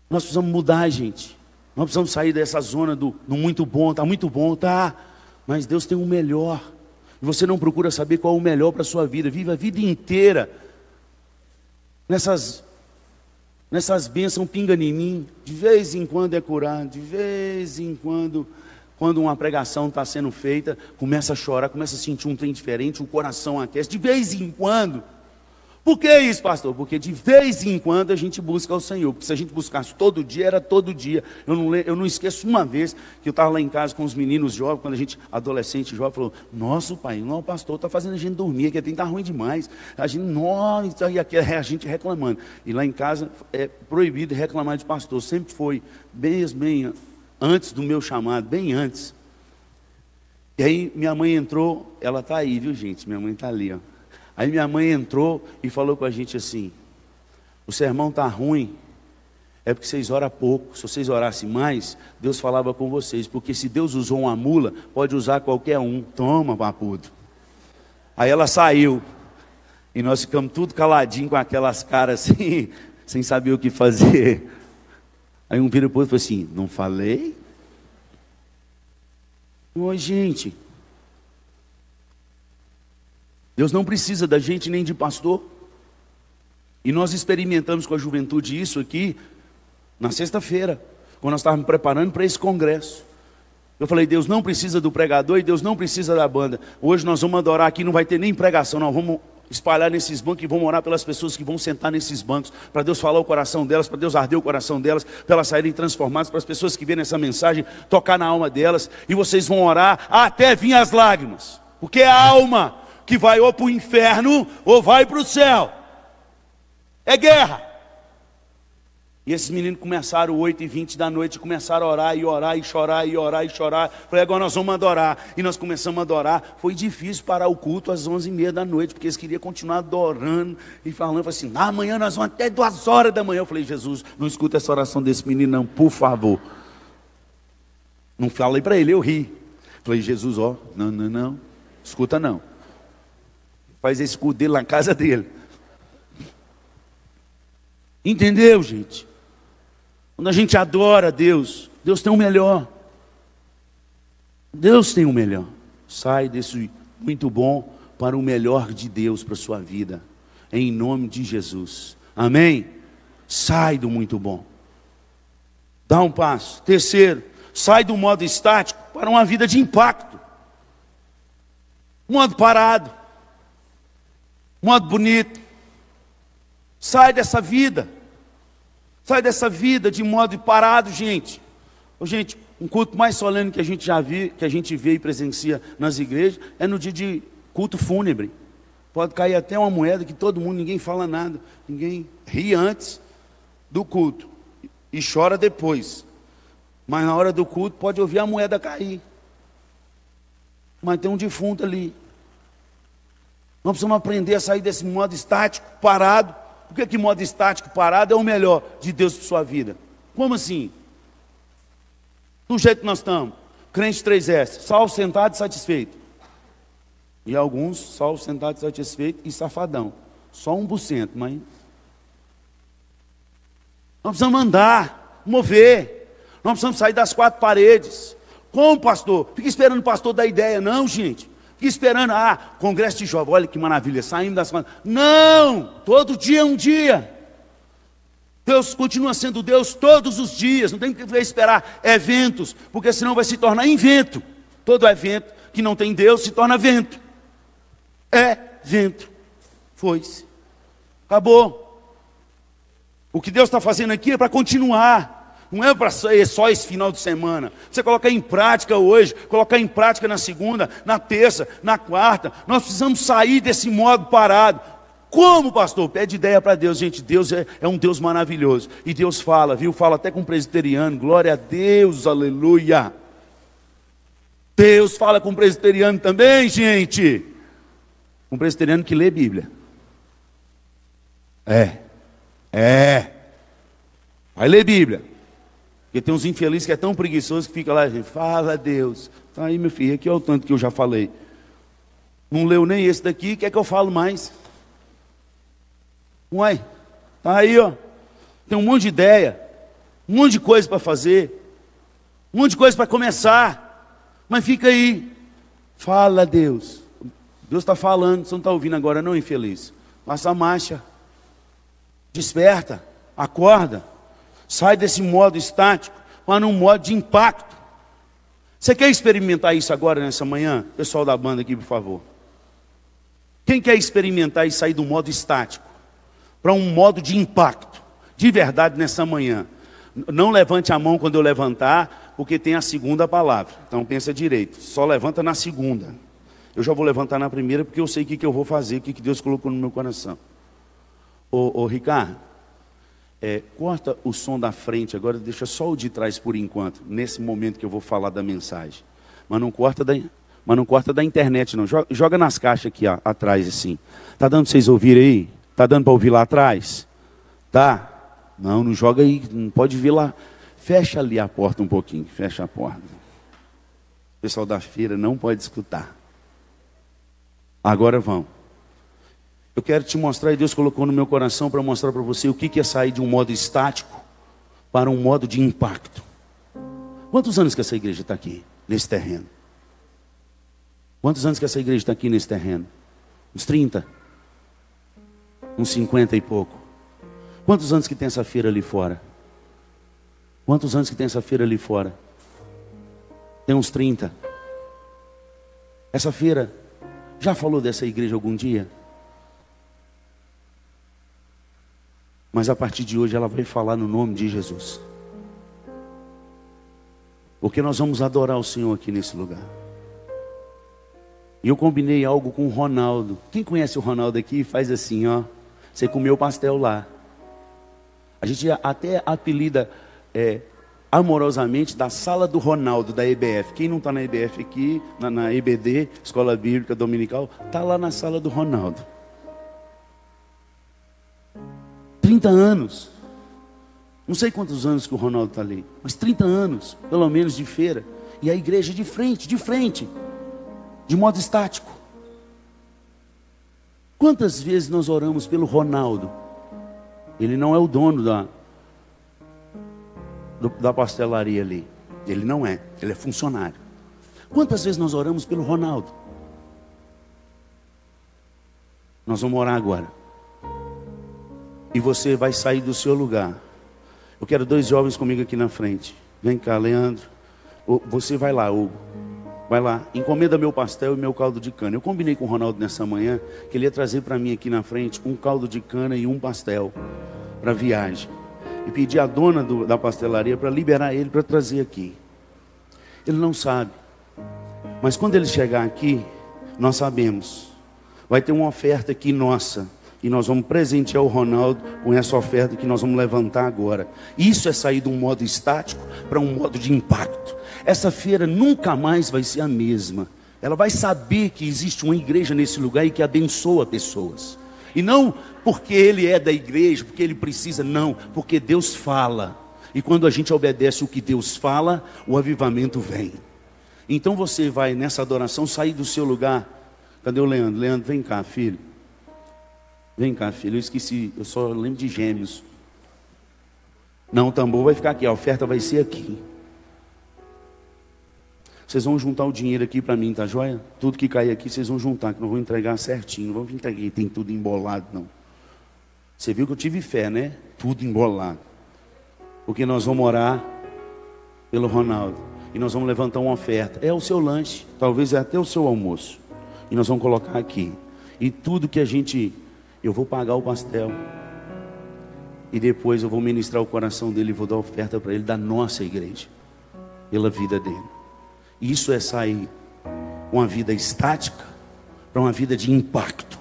Nós precisamos mudar, gente. Nós precisamos sair dessa zona do no muito bom, está muito bom, tá. Mas Deus tem o melhor. E você não procura saber qual é o melhor para a sua vida. Vive a vida inteira nessas, nessas bênçãos pinga em mim, de vez em quando é curado, de vez em quando, quando uma pregação está sendo feita, começa a chorar, começa a sentir um trem diferente, o coração aquece, de vez em quando. Por que isso, pastor? Porque de vez em quando a gente busca o Senhor. Porque se a gente buscasse todo dia, era todo dia. Eu não, eu não esqueço uma vez que eu estava lá em casa com os meninos jovens, quando a gente, adolescente jovem, falou: Nossa, pai, não, o pastor está fazendo a gente dormir, que tem estar ruim demais. A gente, nossa, e aqui é a gente reclamando. E lá em casa é proibido reclamar de pastor, sempre foi bem, bem antes do meu chamado, bem antes. E aí minha mãe entrou, ela está aí, viu gente? Minha mãe está ali, ó. Aí minha mãe entrou e falou com a gente assim: o sermão está ruim, é porque vocês oram pouco. Se vocês orassem mais, Deus falava com vocês. Porque se Deus usou uma mula, pode usar qualquer um. Toma, papudo. Aí ela saiu. E nós ficamos tudo caladinho com aquelas caras <laughs> assim, sem saber o que fazer. Aí um vira para o outro e falou assim: Não falei? Oi, gente. Deus não precisa da gente nem de pastor. E nós experimentamos com a juventude isso aqui na sexta-feira, quando nós estávamos preparando para esse congresso. Eu falei, Deus não precisa do pregador e Deus não precisa da banda. Hoje nós vamos adorar aqui, não vai ter nem pregação, não. Vamos espalhar nesses bancos e vamos orar pelas pessoas que vão sentar nesses bancos, para Deus falar o coração delas, para Deus arder o coração delas, para elas saírem transformadas, para as pessoas que verem essa mensagem tocar na alma delas, e vocês vão orar até vir as lágrimas, porque é a alma que vai ou para o inferno ou vai para o céu. É guerra. E esses meninos começaram 8 e 20 da noite, começaram a orar e orar e chorar e orar e chorar. Falei, agora nós vamos adorar. E nós começamos a adorar. Foi difícil parar o culto às 11 e meia da noite, porque eles queriam continuar adorando e falando. Falei assim, amanhã nós vamos até duas horas da manhã. Eu falei, Jesus, não escuta essa oração desse menino não, por favor. Não falei para ele, eu ri. Falei, Jesus, ó, não, não, não, escuta não. Faz esse culto dele na casa <laughs> dele. Entendeu, gente? Quando a gente adora Deus, Deus tem o melhor. Deus tem o melhor. Sai desse muito bom para o melhor de Deus para a sua vida. Em nome de Jesus. Amém? Sai do muito bom. Dá um passo. Terceiro, sai do modo estático para uma vida de impacto. Modo parado. Modo bonito. Sai dessa vida. Sai dessa vida de modo parado, gente. Ô, gente, um culto mais solene que a gente já viu, que a gente vê e presencia nas igrejas, é no dia de culto fúnebre. Pode cair até uma moeda que todo mundo, ninguém fala nada, ninguém ri antes do culto e chora depois. Mas na hora do culto pode ouvir a moeda cair. Mas tem um defunto ali. Nós precisamos aprender a sair desse modo estático, parado, por que, que modo estático, parado, é o melhor de Deus para sua vida? Como assim? Do jeito que nós estamos. Crente 3S, salvo, sentado e satisfeito. E alguns, salvo, sentado e satisfeito e safadão. Só um por cento, mas. Nós precisamos andar, mover. Nós precisamos sair das quatro paredes. Como, pastor? Fica esperando o pastor dar ideia. Não, gente esperando, ah, congresso de jovens, olha que maravilha, saindo das Não, todo dia é um dia. Deus continua sendo Deus todos os dias, não tem que esperar eventos, porque senão vai se tornar invento. Todo evento que não tem Deus se torna vento. É vento. Foi-se. Acabou. O que Deus está fazendo aqui é para continuar. Não é para ser só esse final de semana. Você colocar em prática hoje, colocar em prática na segunda, na terça, na quarta. Nós precisamos sair desse modo parado. Como, pastor? Pede ideia para Deus, gente. Deus é, é, um Deus maravilhoso. E Deus fala, viu? Fala até com o presbiteriano. Glória a Deus, aleluia. Deus fala com o presbiteriano também, gente. Um presbiteriano que lê Bíblia. É. É. Vai ler Bíblia. Porque tem uns infelizes que é tão preguiçoso que fica lá, gente, fala Deus. Tá aí, meu filho, aqui é o tanto que eu já falei. Não leu nem esse daqui, quer que eu falo mais? Uai, tá aí, ó. Tem um monte de ideia, um monte de coisa para fazer, um monte de coisa para começar. Mas fica aí. Fala, Deus. Deus está falando, você não está ouvindo agora, não, infeliz. Passa a marcha. Desperta, acorda. Sai desse modo estático para um modo de impacto. Você quer experimentar isso agora nessa manhã? Pessoal da banda aqui, por favor. Quem quer experimentar e sair do modo estático para um modo de impacto, de verdade nessa manhã? Não levante a mão quando eu levantar, porque tem a segunda palavra. Então pensa direito. Só levanta na segunda. Eu já vou levantar na primeira porque eu sei o que, que eu vou fazer, o que, que Deus colocou no meu coração. Ô, ô Ricardo, É, corta o som da frente, agora deixa só o de trás por enquanto, nesse momento que eu vou falar da mensagem. Mas não corta da, mas não corta da internet, não. Joga, joga nas caixas aqui ó, atrás, assim. Tá dando para vocês ouvirem aí? Tá dando para ouvir lá atrás? Tá? Não, não joga aí, não pode vir lá. Fecha ali a porta um pouquinho, fecha a porta. O pessoal da feira não pode escutar. Agora vão. Eu quero te mostrar, e Deus colocou no meu coração para mostrar para você o que é sair de um modo estático para um modo de impacto. Quantos anos que essa igreja está aqui, nesse terreno? Quantos anos que essa igreja está aqui nesse terreno? Uns 30? Uns 50 e pouco. Quantos anos que tem essa feira ali fora? Quantos anos que tem essa feira ali fora? Tem uns 30. Essa feira já falou dessa igreja algum dia? Mas a partir de hoje ela vai falar no nome de Jesus. Porque nós vamos adorar o Senhor aqui nesse lugar. E eu combinei algo com o Ronaldo. Quem conhece o Ronaldo aqui faz assim, ó. Você comeu pastel lá. A gente até apelida é, amorosamente da sala do Ronaldo, da EBF. Quem não está na EBF aqui, na, na, EBD, Escola Bíblica Dominical, está lá na sala do Ronaldo. 30 anos. Não sei quantos anos que o Ronaldo está ali, mas 30 anos, pelo menos, de feira. E a igreja de frente, de frente, de modo estático. Quantas vezes nós oramos pelo Ronaldo? Ele não é o dono da, da pastelaria ali. Ele não é, ele é funcionário. Quantas vezes nós oramos pelo Ronaldo? Nós vamos orar agora. E você vai sair do seu lugar. Eu quero dois jovens comigo aqui na frente. Vem cá, Leandro. Você vai lá, Hugo. Vai lá, encomenda meu pastel e meu caldo de cana. Eu combinei com o Ronaldo nessa manhã que ele ia trazer para mim aqui na frente um caldo de cana e um pastel para viagem. E pedi à dona do, da pastelaria para liberar ele para trazer aqui. Ele não sabe. Mas quando ele chegar aqui, nós sabemos. Vai ter uma oferta aqui nossa. E nós vamos presentear o Ronaldo com essa oferta que nós vamos levantar agora. Isso é sair de um modo estático para um modo de impacto essa feira nunca mais vai ser a mesma. Ela vai saber que existe uma igreja nesse lugar e que abençoa pessoas. E não porque ele é da igreja, porque ele precisa, não, porque Deus fala. E quando a gente obedece o que Deus fala, o avivamento vem. Então você vai nessa adoração sair do seu lugar. Cadê o Leandro? Leandro, vem cá, filho. Vem cá, filho. Eu esqueci, eu só lembro de gêmeos. Não, o tambor vai ficar aqui, a oferta vai ser aqui. Vocês vão juntar o dinheiro aqui para mim, tá joia? Tudo que cair aqui, vocês vão juntar, que não vou entregar certinho. Não vou entregar, tem tudo embolado, não. Você viu que eu tive fé, né? Tudo embolado. Porque nós vamos orar pelo Ronaldo. E nós vamos levantar uma oferta. É o seu lanche, talvez é até o seu almoço. E nós vamos colocar aqui. E tudo que a gente. Eu vou pagar o pastel. E depois eu vou ministrar o coração dele e vou dar oferta para ele da nossa igreja. Pela vida dele. Isso é sair uma vida estática para uma vida de impacto.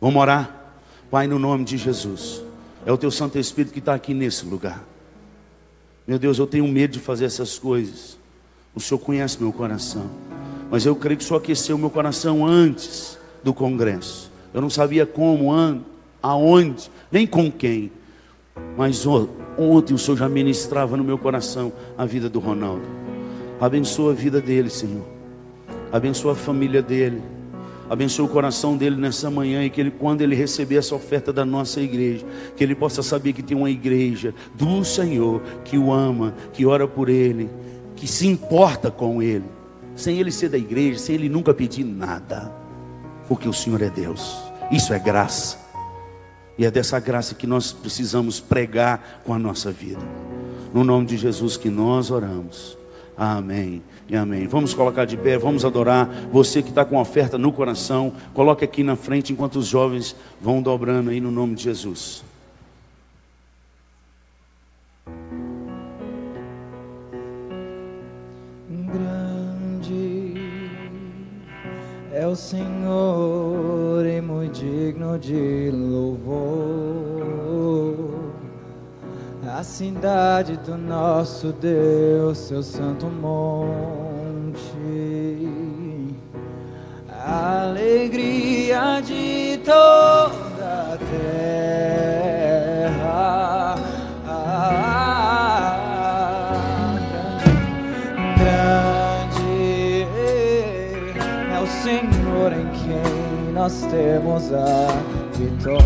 Vamos orar? Pai, no nome de Jesus. É o teu Santo Espírito que está aqui nesse lugar. Meu Deus, eu tenho medo de fazer essas coisas. O Senhor conhece meu coração. Mas eu creio que o Senhor aqueceu meu coração antes do congresso. Eu não sabia como, aonde, nem com quem. Mas ontem o Senhor já ministrava no meu coração a vida do Ronaldo. Abençoa a vida dele, Senhor. Abençoa a família dele. Abençoa o coração dele nessa manhã e que ele, quando ele receber essa oferta da nossa igreja, que ele possa saber que tem uma igreja do Senhor que o ama, que ora por ele, que se importa com ele, sem ele ser da igreja, sem ele nunca pedir nada, porque o Senhor é Deus. Isso é graça. E é dessa graça que nós precisamos pregar com a nossa vida. No nome de Jesus que nós oramos. Amém e amém. Vamos colocar de pé, vamos adorar. Você que está com oferta no coração, coloque aqui na frente enquanto os jovens vão dobrando aí no nome de Jesus. É o Senhor e muito digno de louvor a cidade do nosso Deus, seu santo monte, a alegria de toda a terra. Nós temos a vitória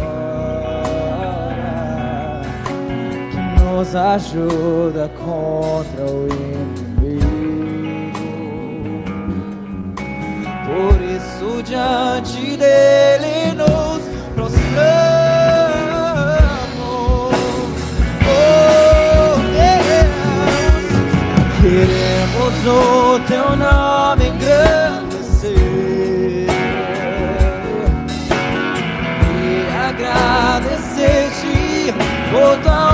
que nos ajuda contra o inimigo. Por isso diante dele nos prostramos. Queremos o teu nome engrandecer agradecer-te por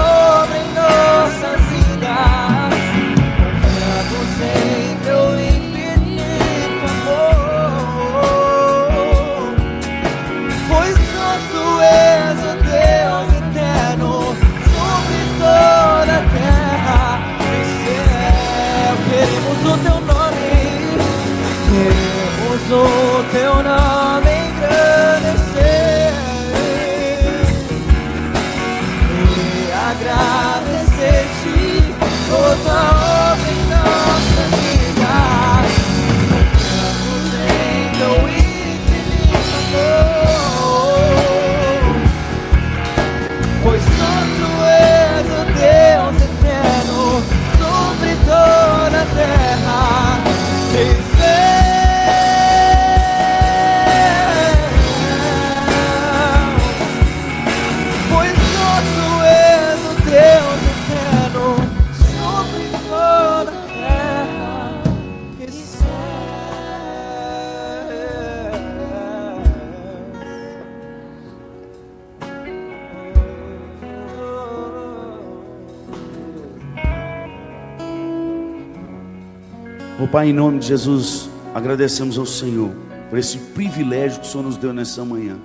Pai, em nome de Jesus, agradecemos ao Senhor por esse privilégio que o Senhor nos deu nessa manhã,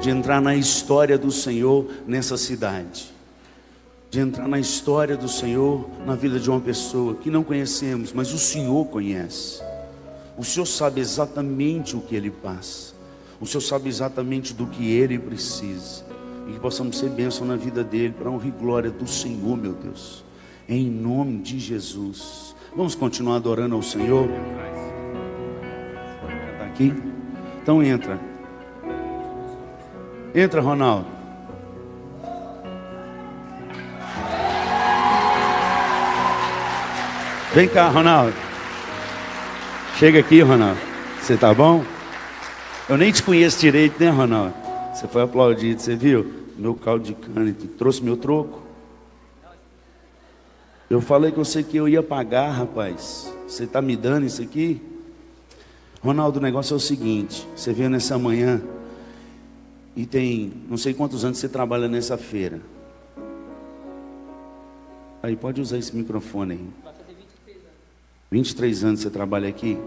de entrar na história do Senhor nessa cidade, de entrar na história do Senhor na vida de uma pessoa que não conhecemos, mas o Senhor conhece. O Senhor sabe exatamente o que ele passa, o Senhor sabe exatamente do que ele precisa, e que possamos ser bênção na vida dele, para honra e glória do Senhor, meu Deus, em nome de Jesus. Vamos continuar adorando ao Senhor. Está aqui? Então entra. Entra, Ronaldo. Vem cá, Ronaldo. Chega aqui, Ronaldo. Você tá bom? Eu nem te conheço direito, né, Ronaldo? Você foi aplaudido, você viu? Meu caldo de cana, trouxe meu troco? Eu falei com você que eu ia pagar, rapaz. Você está me dando isso aqui? Ronaldo, o negócio é o seguinte: você veio nessa manhã e tem não sei quantos anos você trabalha nessa feira. Aí pode usar esse microfone aí. 23 anos você trabalha aqui.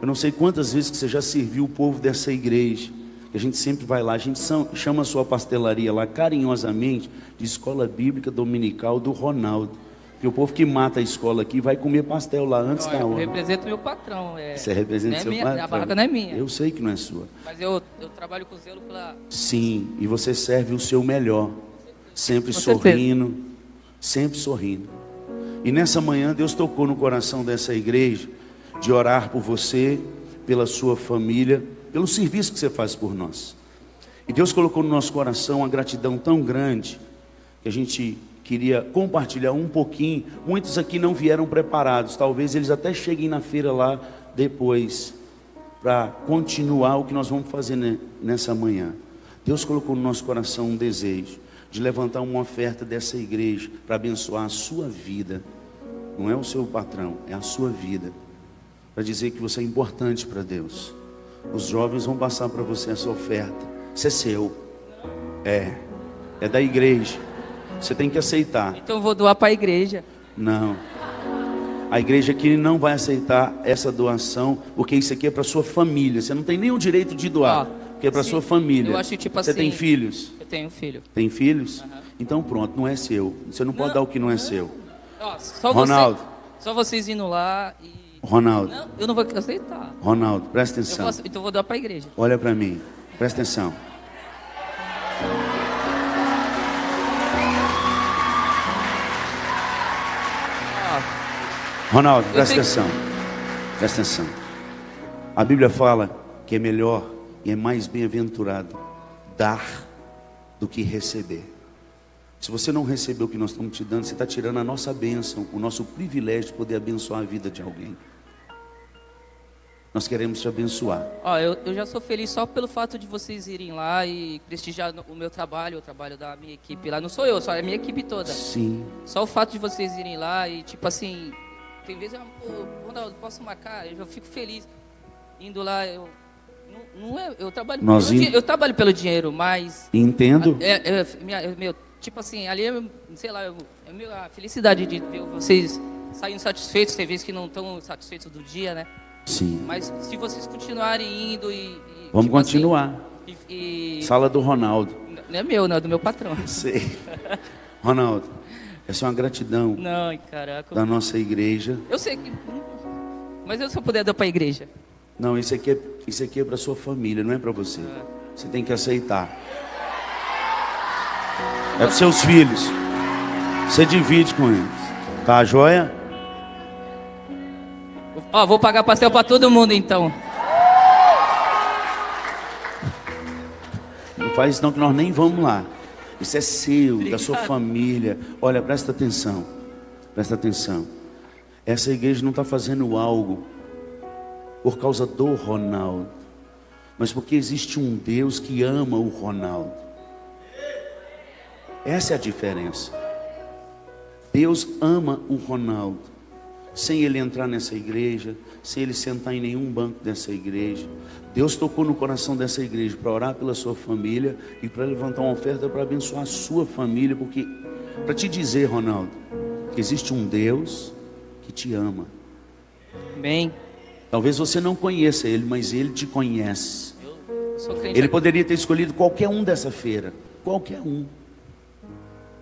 Eu não sei quantas vezes que você já serviu o povo dessa igreja. Que a gente sempre vai lá, a gente chama a sua pastelaria lá carinhosamente de escola bíblica dominical do Ronaldo. Porque o povo que mata a escola aqui vai comer pastel lá antes Olha, da eu hora. represento meu patrão. É, Você representa não é seu minha, patrão. A barraca não é minha. Eu sei que não é sua. Mas eu, eu trabalho com zelo pela. Sim, e você serve o seu melhor, sempre Com certeza. sorrindo, sempre sorrindo. E nessa manhã Deus tocou no coração dessa igreja de orar por você, pela sua família, pelo serviço que você faz por nós. E Deus colocou no nosso coração uma gratidão tão grande que a gente queria compartilhar um pouquinho. Muitos aqui não vieram preparados, talvez eles até cheguem na feira lá depois para continuar o que nós vamos fazer ne- nessa manhã. Deus colocou no nosso coração um desejo de levantar uma oferta dessa igreja para abençoar a sua vida. Não é o seu patrão, é a sua vida. Para dizer que você é importante para Deus. Os jovens vão passar para você essa oferta. Isso é seu. É. É da igreja. Você tem que aceitar. Então eu vou doar para a igreja. Não. A igreja aqui não vai aceitar essa doação, porque isso aqui é para sua família. Você não tem o direito de doar. que é para sua família. eu acho, tipo Você tem assim- filhos? Eu tenho um filho. Tem filhos? Então pronto, não é seu. Você não pode Não, dar o que não é seu. Ó, só Ronaldo. Você, só vocês indo lá e. Ronaldo, Não, eu não vou aceitar. Ronaldo, presta Eu atenção. vou, então eu vou dar pra igreja. Olha para mim, presta atenção. Ronaldo, presta atenção. Presta atenção. A Bíblia fala que é melhor e é mais bem-aventurado dar do que receber. Se você não receber o que nós estamos te dando, você está tirando a nossa bênção, o nosso privilégio de poder abençoar a vida de alguém. Nós queremos te abençoar. Ó, eu, eu já sou feliz só pelo fato de vocês irem lá e prestigiar o meu trabalho, o trabalho da minha equipe lá. Não sou eu, só é a minha equipe toda. Sim. Só o fato de vocês irem lá e, tipo assim, tem vezes, ah, pô, Ronaldo, posso marcar? Eu fico feliz indo lá. Eu, não, não é, eu, trabalho Nós pelo, in- eu trabalho pelo dinheiro, mas. Entendo. É, é, minha- é, meu, tipo assim, ali é, sei lá, é a minha felicidade de ver vocês saindo satisfeitos, tem vezes que não estão satisfeitos do dia, né? Sim. Mas se vocês continuarem indo e. e, Vamos tipo assim, continuar. e, e- Sala do Ronaldo. não é meu, não, é do meu patrão. <laughs> Sei. Ronaldo, essa é uma gratidão Não, caraca. da nossa igreja. Eu sei que. Mas eu se eu puder dar pra igreja. Não, isso aqui é, isso aqui é para sua família, não é para você. Você tem que aceitar. É para seus filhos. Você divide com eles. Tá, joia? Ó, vou pagar pastel pra todo mundo então. Não faz isso não que nós nem vamos lá. Isso é seu, da sua Obrigado. família. Olha, presta atenção. Presta atenção. Essa igreja não está fazendo algo por causa do Ronaldo, mas porque existe um Deus que ama o Ronaldo. Essa é a diferença. Deus ama o Ronaldo. Sem ele entrar nessa igreja, sem ele sentar em nenhum banco dessa igreja. Deus tocou no coração dessa igreja para orar pela sua família e para levantar uma oferta para abençoar a sua família, porque para te dizer, Ronaldo, que existe um Deus que te ama. Amém. Talvez você não conheça ele, mas ele te conhece. Ele poderia ter escolhido qualquer um dessa feira, qualquer um.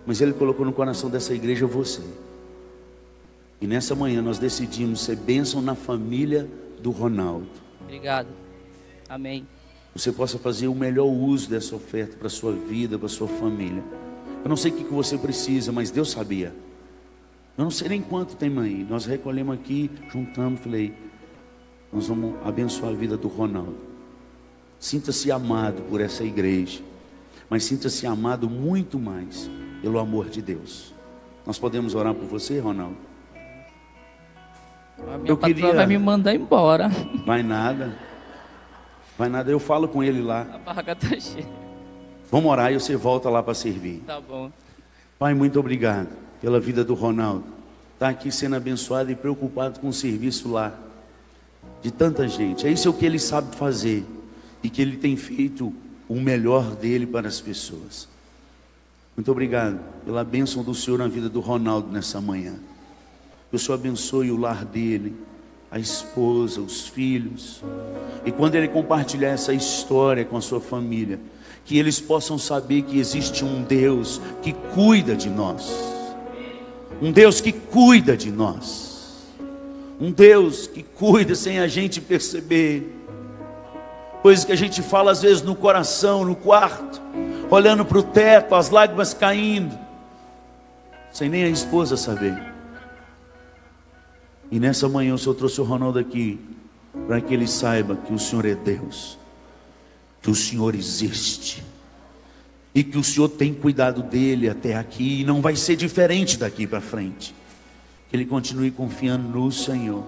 Mas ele colocou no coração dessa igreja você. E nessa manhã nós decidimos ser bênção na família do Ronaldo. Obrigado. Amém. Você possa fazer o melhor uso dessa oferta para a sua vida, para a sua família. Eu não sei o que você precisa, mas Deus sabia. Eu não sei nem quanto tem aí. Nós recolhemos aqui, juntamos, falei, nós vamos abençoar a vida do Ronaldo. Sinta-se amado por essa igreja, mas sinta-se amado muito mais pelo amor de Deus. Nós podemos orar por você, Ronaldo? A minha Eu patroa queria- vai me mandar embora. Vai nada. Vai nada, eu falo com ele lá. A barraca tá cheia. Vamos orar e você volta lá para servir. Tá bom. Pai, muito obrigado pela vida do Ronaldo. Está aqui sendo abençoado e preocupado com o serviço lá. De tanta gente. É isso que ele sabe fazer. E que ele tem feito o melhor dele para as pessoas. Muito obrigado pela bênção do Senhor na vida do Ronaldo nessa manhã. Que o Senhor abençoe o lar dele, a esposa, os filhos. E quando ele compartilhar essa história com a sua família, que eles possam saber que existe um Deus que cuida de nós. Um Deus que cuida de nós. Um Deus que cuida sem a gente perceber. Coisas que a gente fala às vezes no coração, no quarto, olhando para o teto, as lágrimas caindo, sem nem a esposa saber. E nessa manhã o Senhor trouxe o Ronaldo aqui para que ele saiba que o Senhor é Deus, que o Senhor existe e que o Senhor tem cuidado dele até aqui e não vai ser diferente daqui para frente. Que ele continue confiando no Senhor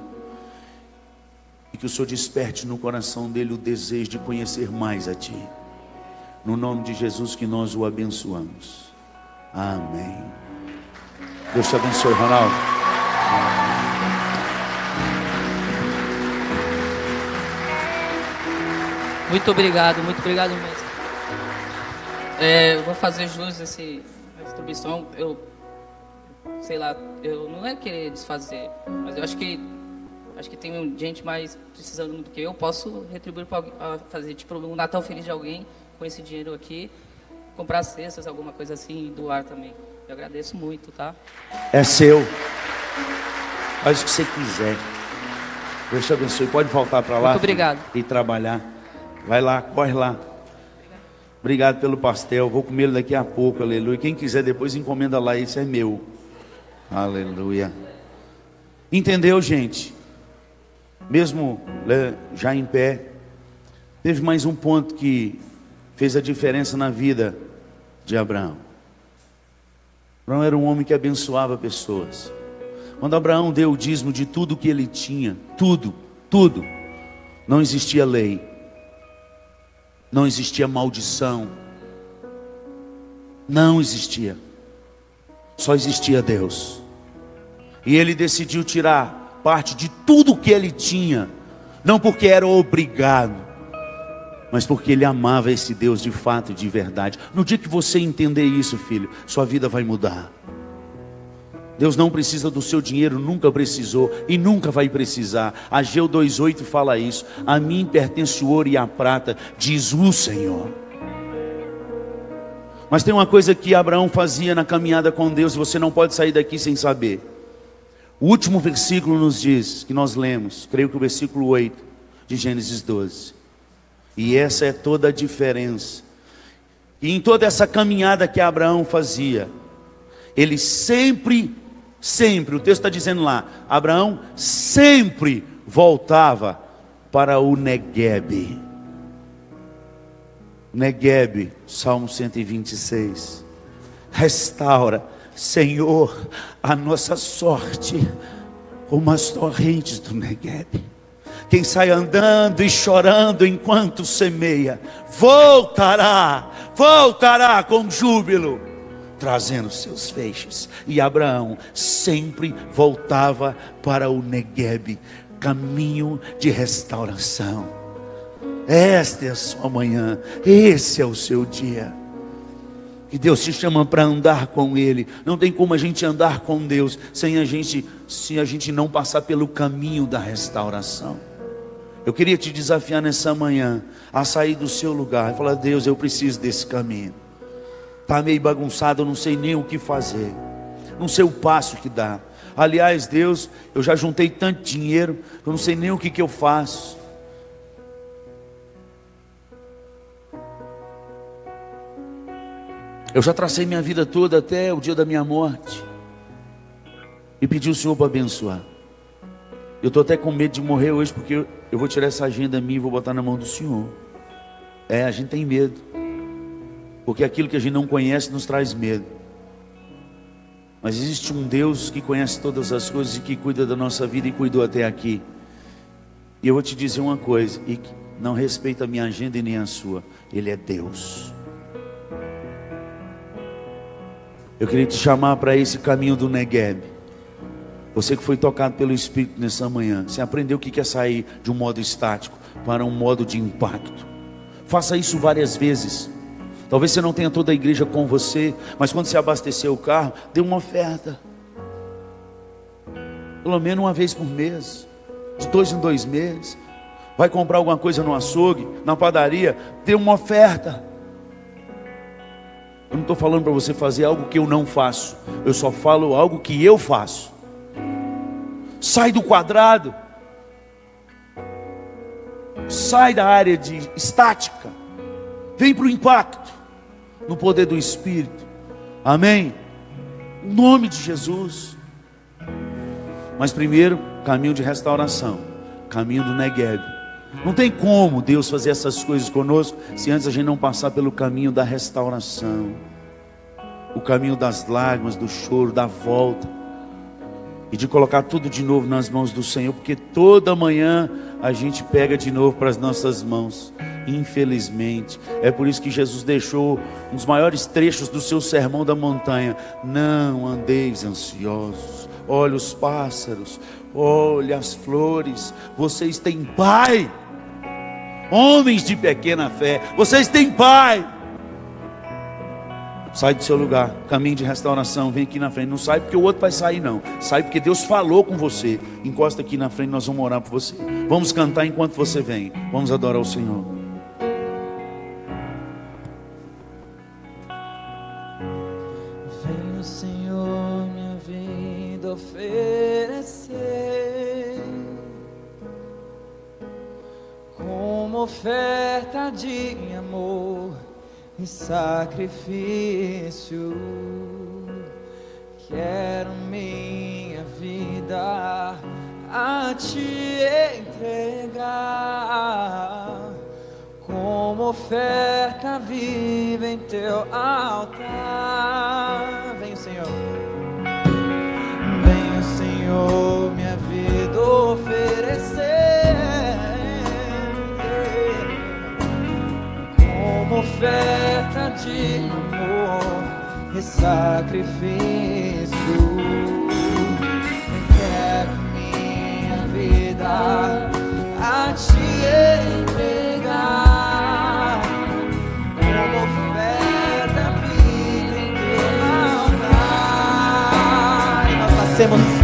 e que o Senhor desperte no coração dele o desejo de conhecer mais a Ti. No nome de Jesus que nós o abençoamos. Amém. Deus te abençoe, Ronaldo. Muito obrigado, muito obrigado mesmo. É, eu vou fazer jus a essa distribuição. Eu, sei lá, eu não é querer desfazer, mas eu acho que acho que tem gente mais precisando do que eu, posso retribuir para fazer tipo um Natal feliz de alguém com esse dinheiro aqui, comprar cestas, alguma coisa assim e doar também. Eu agradeço muito, tá? É seu. Faz o que você quiser. Deus te abençoe. Pode voltar para lá. Muito obrigado. E trabalhar. Vai lá, corre lá. Obrigado pelo pastel. Vou comer ele daqui a pouco, aleluia. Quem quiser depois encomenda lá, esse é meu. Aleluia. Entendeu, gente? Mesmo né, já em pé, teve mais um ponto que fez a diferença na vida de Abraão. Abraão era um homem que abençoava pessoas. Quando Abraão deu o dízimo de tudo que ele tinha, tudo, tudo, não existia lei, não existia maldição, não existia, só existia Deus. E ele decidiu tirar parte de tudo que ele tinha, não porque era obrigado, mas porque ele amava esse Deus de fato e de verdade. No dia que você entender isso, filho, sua vida vai mudar. Deus não precisa do seu dinheiro, nunca precisou e nunca vai precisar. Ageu 2,8 fala isso. A mim pertence o ouro e a prata, diz o Senhor. Mas tem uma coisa que Abraão fazia na caminhada com Deus, e você não pode sair daqui sem saber. O último versículo nos diz, que nós lemos, creio que o versículo 8 de Gênesis 12. E essa é toda a diferença. E em toda essa caminhada que Abraão fazia, ele sempre sempre, o texto está dizendo lá, Abraão sempre voltava para o Negueb. Negueb, Salmo 126. Restaura, Senhor, a nossa sorte como as torrentes do Negueb. Quem sai andando e chorando enquanto semeia, voltará, voltará com júbilo trazendo seus feixes. E Abraão sempre voltava para o Negueb, caminho de restauração. Esta é a sua manhã, esse é o seu dia. Que Deus te chama para andar com Ele. Não tem como a gente andar com Deus sem a gente, se a gente não passar pelo caminho da restauração. Eu queria te desafiar nessa manhã a sair do seu lugar e falar: Deus, eu preciso desse caminho. Está meio bagunçado, eu não sei nem o que fazer. Não sei o passo que dá. Aliás, Deus, eu já juntei tanto dinheiro, eu não sei nem o que, que eu faço. Eu já tracei minha vida toda até o dia da minha morte. E pedi o Senhor para abençoar. Eu estou até com medo de morrer hoje, porque eu vou tirar essa agenda minha e vou botar na mão do Senhor. É, a gente tem medo. Porque aquilo que a gente não conhece nos traz medo. Mas existe um Deus que conhece todas as coisas e que cuida da nossa vida e cuidou até aqui. E eu vou te dizer uma coisa, e não respeita a minha agenda e nem a sua. Ele é Deus. Eu queria te chamar para esse caminho do Negueb. Você que foi tocado pelo Espírito nessa manhã, você aprendeu o que é sair de um modo estático para um modo de impacto. Faça isso várias vezes. Talvez você não tenha toda a igreja com você, mas quando você abastecer o carro, dê uma oferta. Pelo menos uma vez por mês, de dois em dois meses. Vai comprar alguma coisa no açougue, na padaria, dê uma oferta. Eu não estou falando para você fazer algo que eu não faço, eu só falo algo que eu faço. Sai do quadrado, sai da área de estática, vem para o impacto no poder do Espírito. Amém? Em nome de Jesus. Mas primeiro, caminho de restauração, caminho do Negueb. Não tem como Deus fazer essas coisas conosco se antes a gente não passar pelo caminho da restauração, o caminho das lágrimas, do choro, da volta e de colocar tudo de novo nas mãos do Senhor, porque toda manhã a gente pega de novo para as nossas mãos infelizmente. É por isso que Jesus deixou um dos maiores trechos do seu sermão da montanha: Não andeis ansiosos, olha os pássaros, olha as flores, vocês têm Pai. Homens de pequena fé, vocês têm Pai. Sai do seu lugar, caminho de restauração, vem aqui na frente. Não sai porque o outro vai sair, não. Sai porque Deus falou com você. Encosta aqui na frente, nós vamos orar por você. Vamos cantar enquanto você vem. Vamos adorar o Senhor. E sacrifício. Quero minha vida a te entregar como oferta viva em teu altar. Vem, Senhor. Vem, Senhor, minha vida oferecer como oferta de amor e sacrifício. Quero minha vida a te entregar como oferta viva em teu altar. Nós nascemos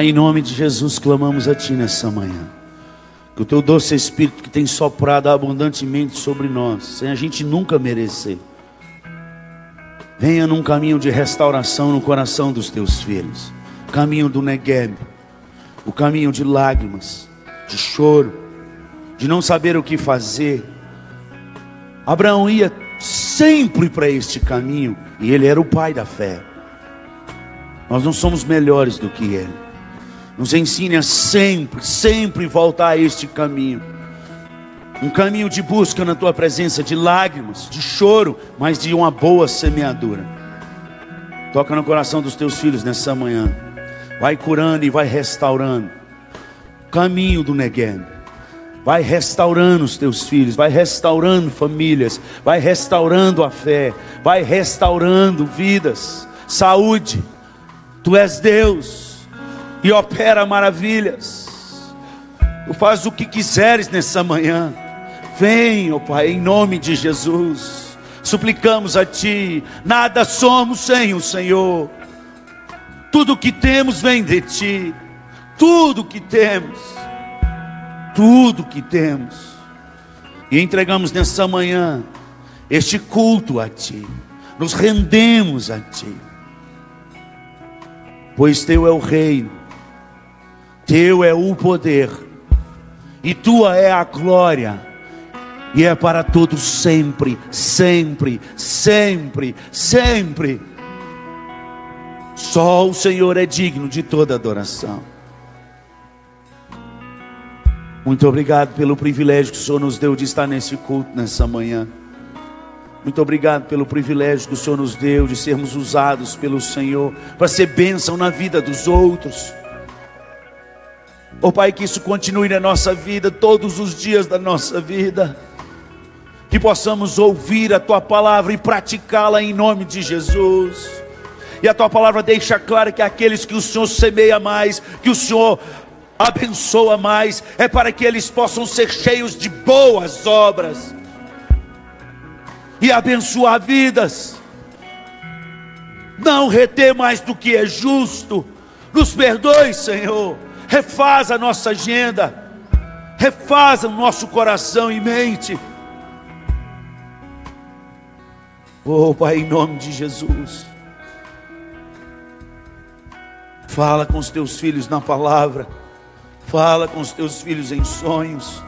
Pai, em nome de Jesus, clamamos a Ti nessa manhã. Que o Teu doce Espírito que tem soprado abundantemente sobre nós, sem a gente nunca merecer, venha num caminho de restauração no coração dos Teus filhos. Caminho do Negueb, o caminho de lágrimas, de choro, de não saber o que fazer. Abraão ia sempre para este caminho e ele era o pai da fé. Nós não somos melhores do que ele. Nos ensine a sempre, sempre voltar a este caminho. Um caminho de busca na tua presença, de lágrimas, de choro, mas de uma boa semeadura. Toca no coração dos teus filhos nessa manhã. Vai curando e vai restaurando. Caminho do Negueb. Vai restaurando os teus filhos, vai restaurando famílias, vai restaurando a fé, vai restaurando vidas, saúde. Tu és Deus e opera maravilhas. Tu faz o que quiseres nessa manhã. Vem, ó Pai, em nome de Jesus. Suplicamos a Ti. Nada somos sem o Senhor. Tudo que temos vem de Ti. Tudo que temos. Tudo que temos. E entregamos nessa manhã este culto a Ti. Nos rendemos a Ti. Pois Teu é o reino. Teu é o poder. E Tua é a glória. E é para todos sempre, sempre, sempre, sempre. Só o Senhor é digno de toda adoração. Muito obrigado pelo privilégio que o Senhor nos deu de estar nesse culto nessa manhã. Muito obrigado pelo privilégio que o Senhor nos deu de sermos usados pelo Senhor para ser bênção na vida dos outros. Oh Pai, que isso continue na nossa vida, todos os dias da nossa vida. Que possamos ouvir a tua palavra e praticá-la em nome de Jesus. E a tua palavra deixa claro que aqueles que o Senhor semeia mais, que o Senhor abençoa mais, é para que eles possam ser cheios de boas obras e abençoar vidas. Não reter mais do que é justo. Nos perdoe, Senhor. Refaz a nossa agenda. Refaz o nosso coração e mente. Oh, Pai, em nome de Jesus. Fala com os teus filhos na palavra. Fala com os teus filhos em sonhos.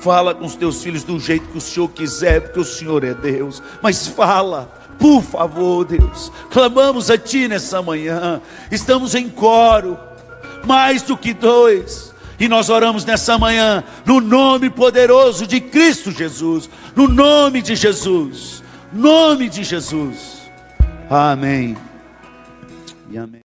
Fala com os teus filhos do jeito que o Senhor quiser, porque o Senhor é Deus. Mas fala, por favor, Deus. Clamamos a Ti nessa manhã. Estamos em coro, mais do que dois. E nós oramos nessa manhã, no nome poderoso de Cristo Jesus. No nome de Jesus. Nome de Jesus. Amém. E amém.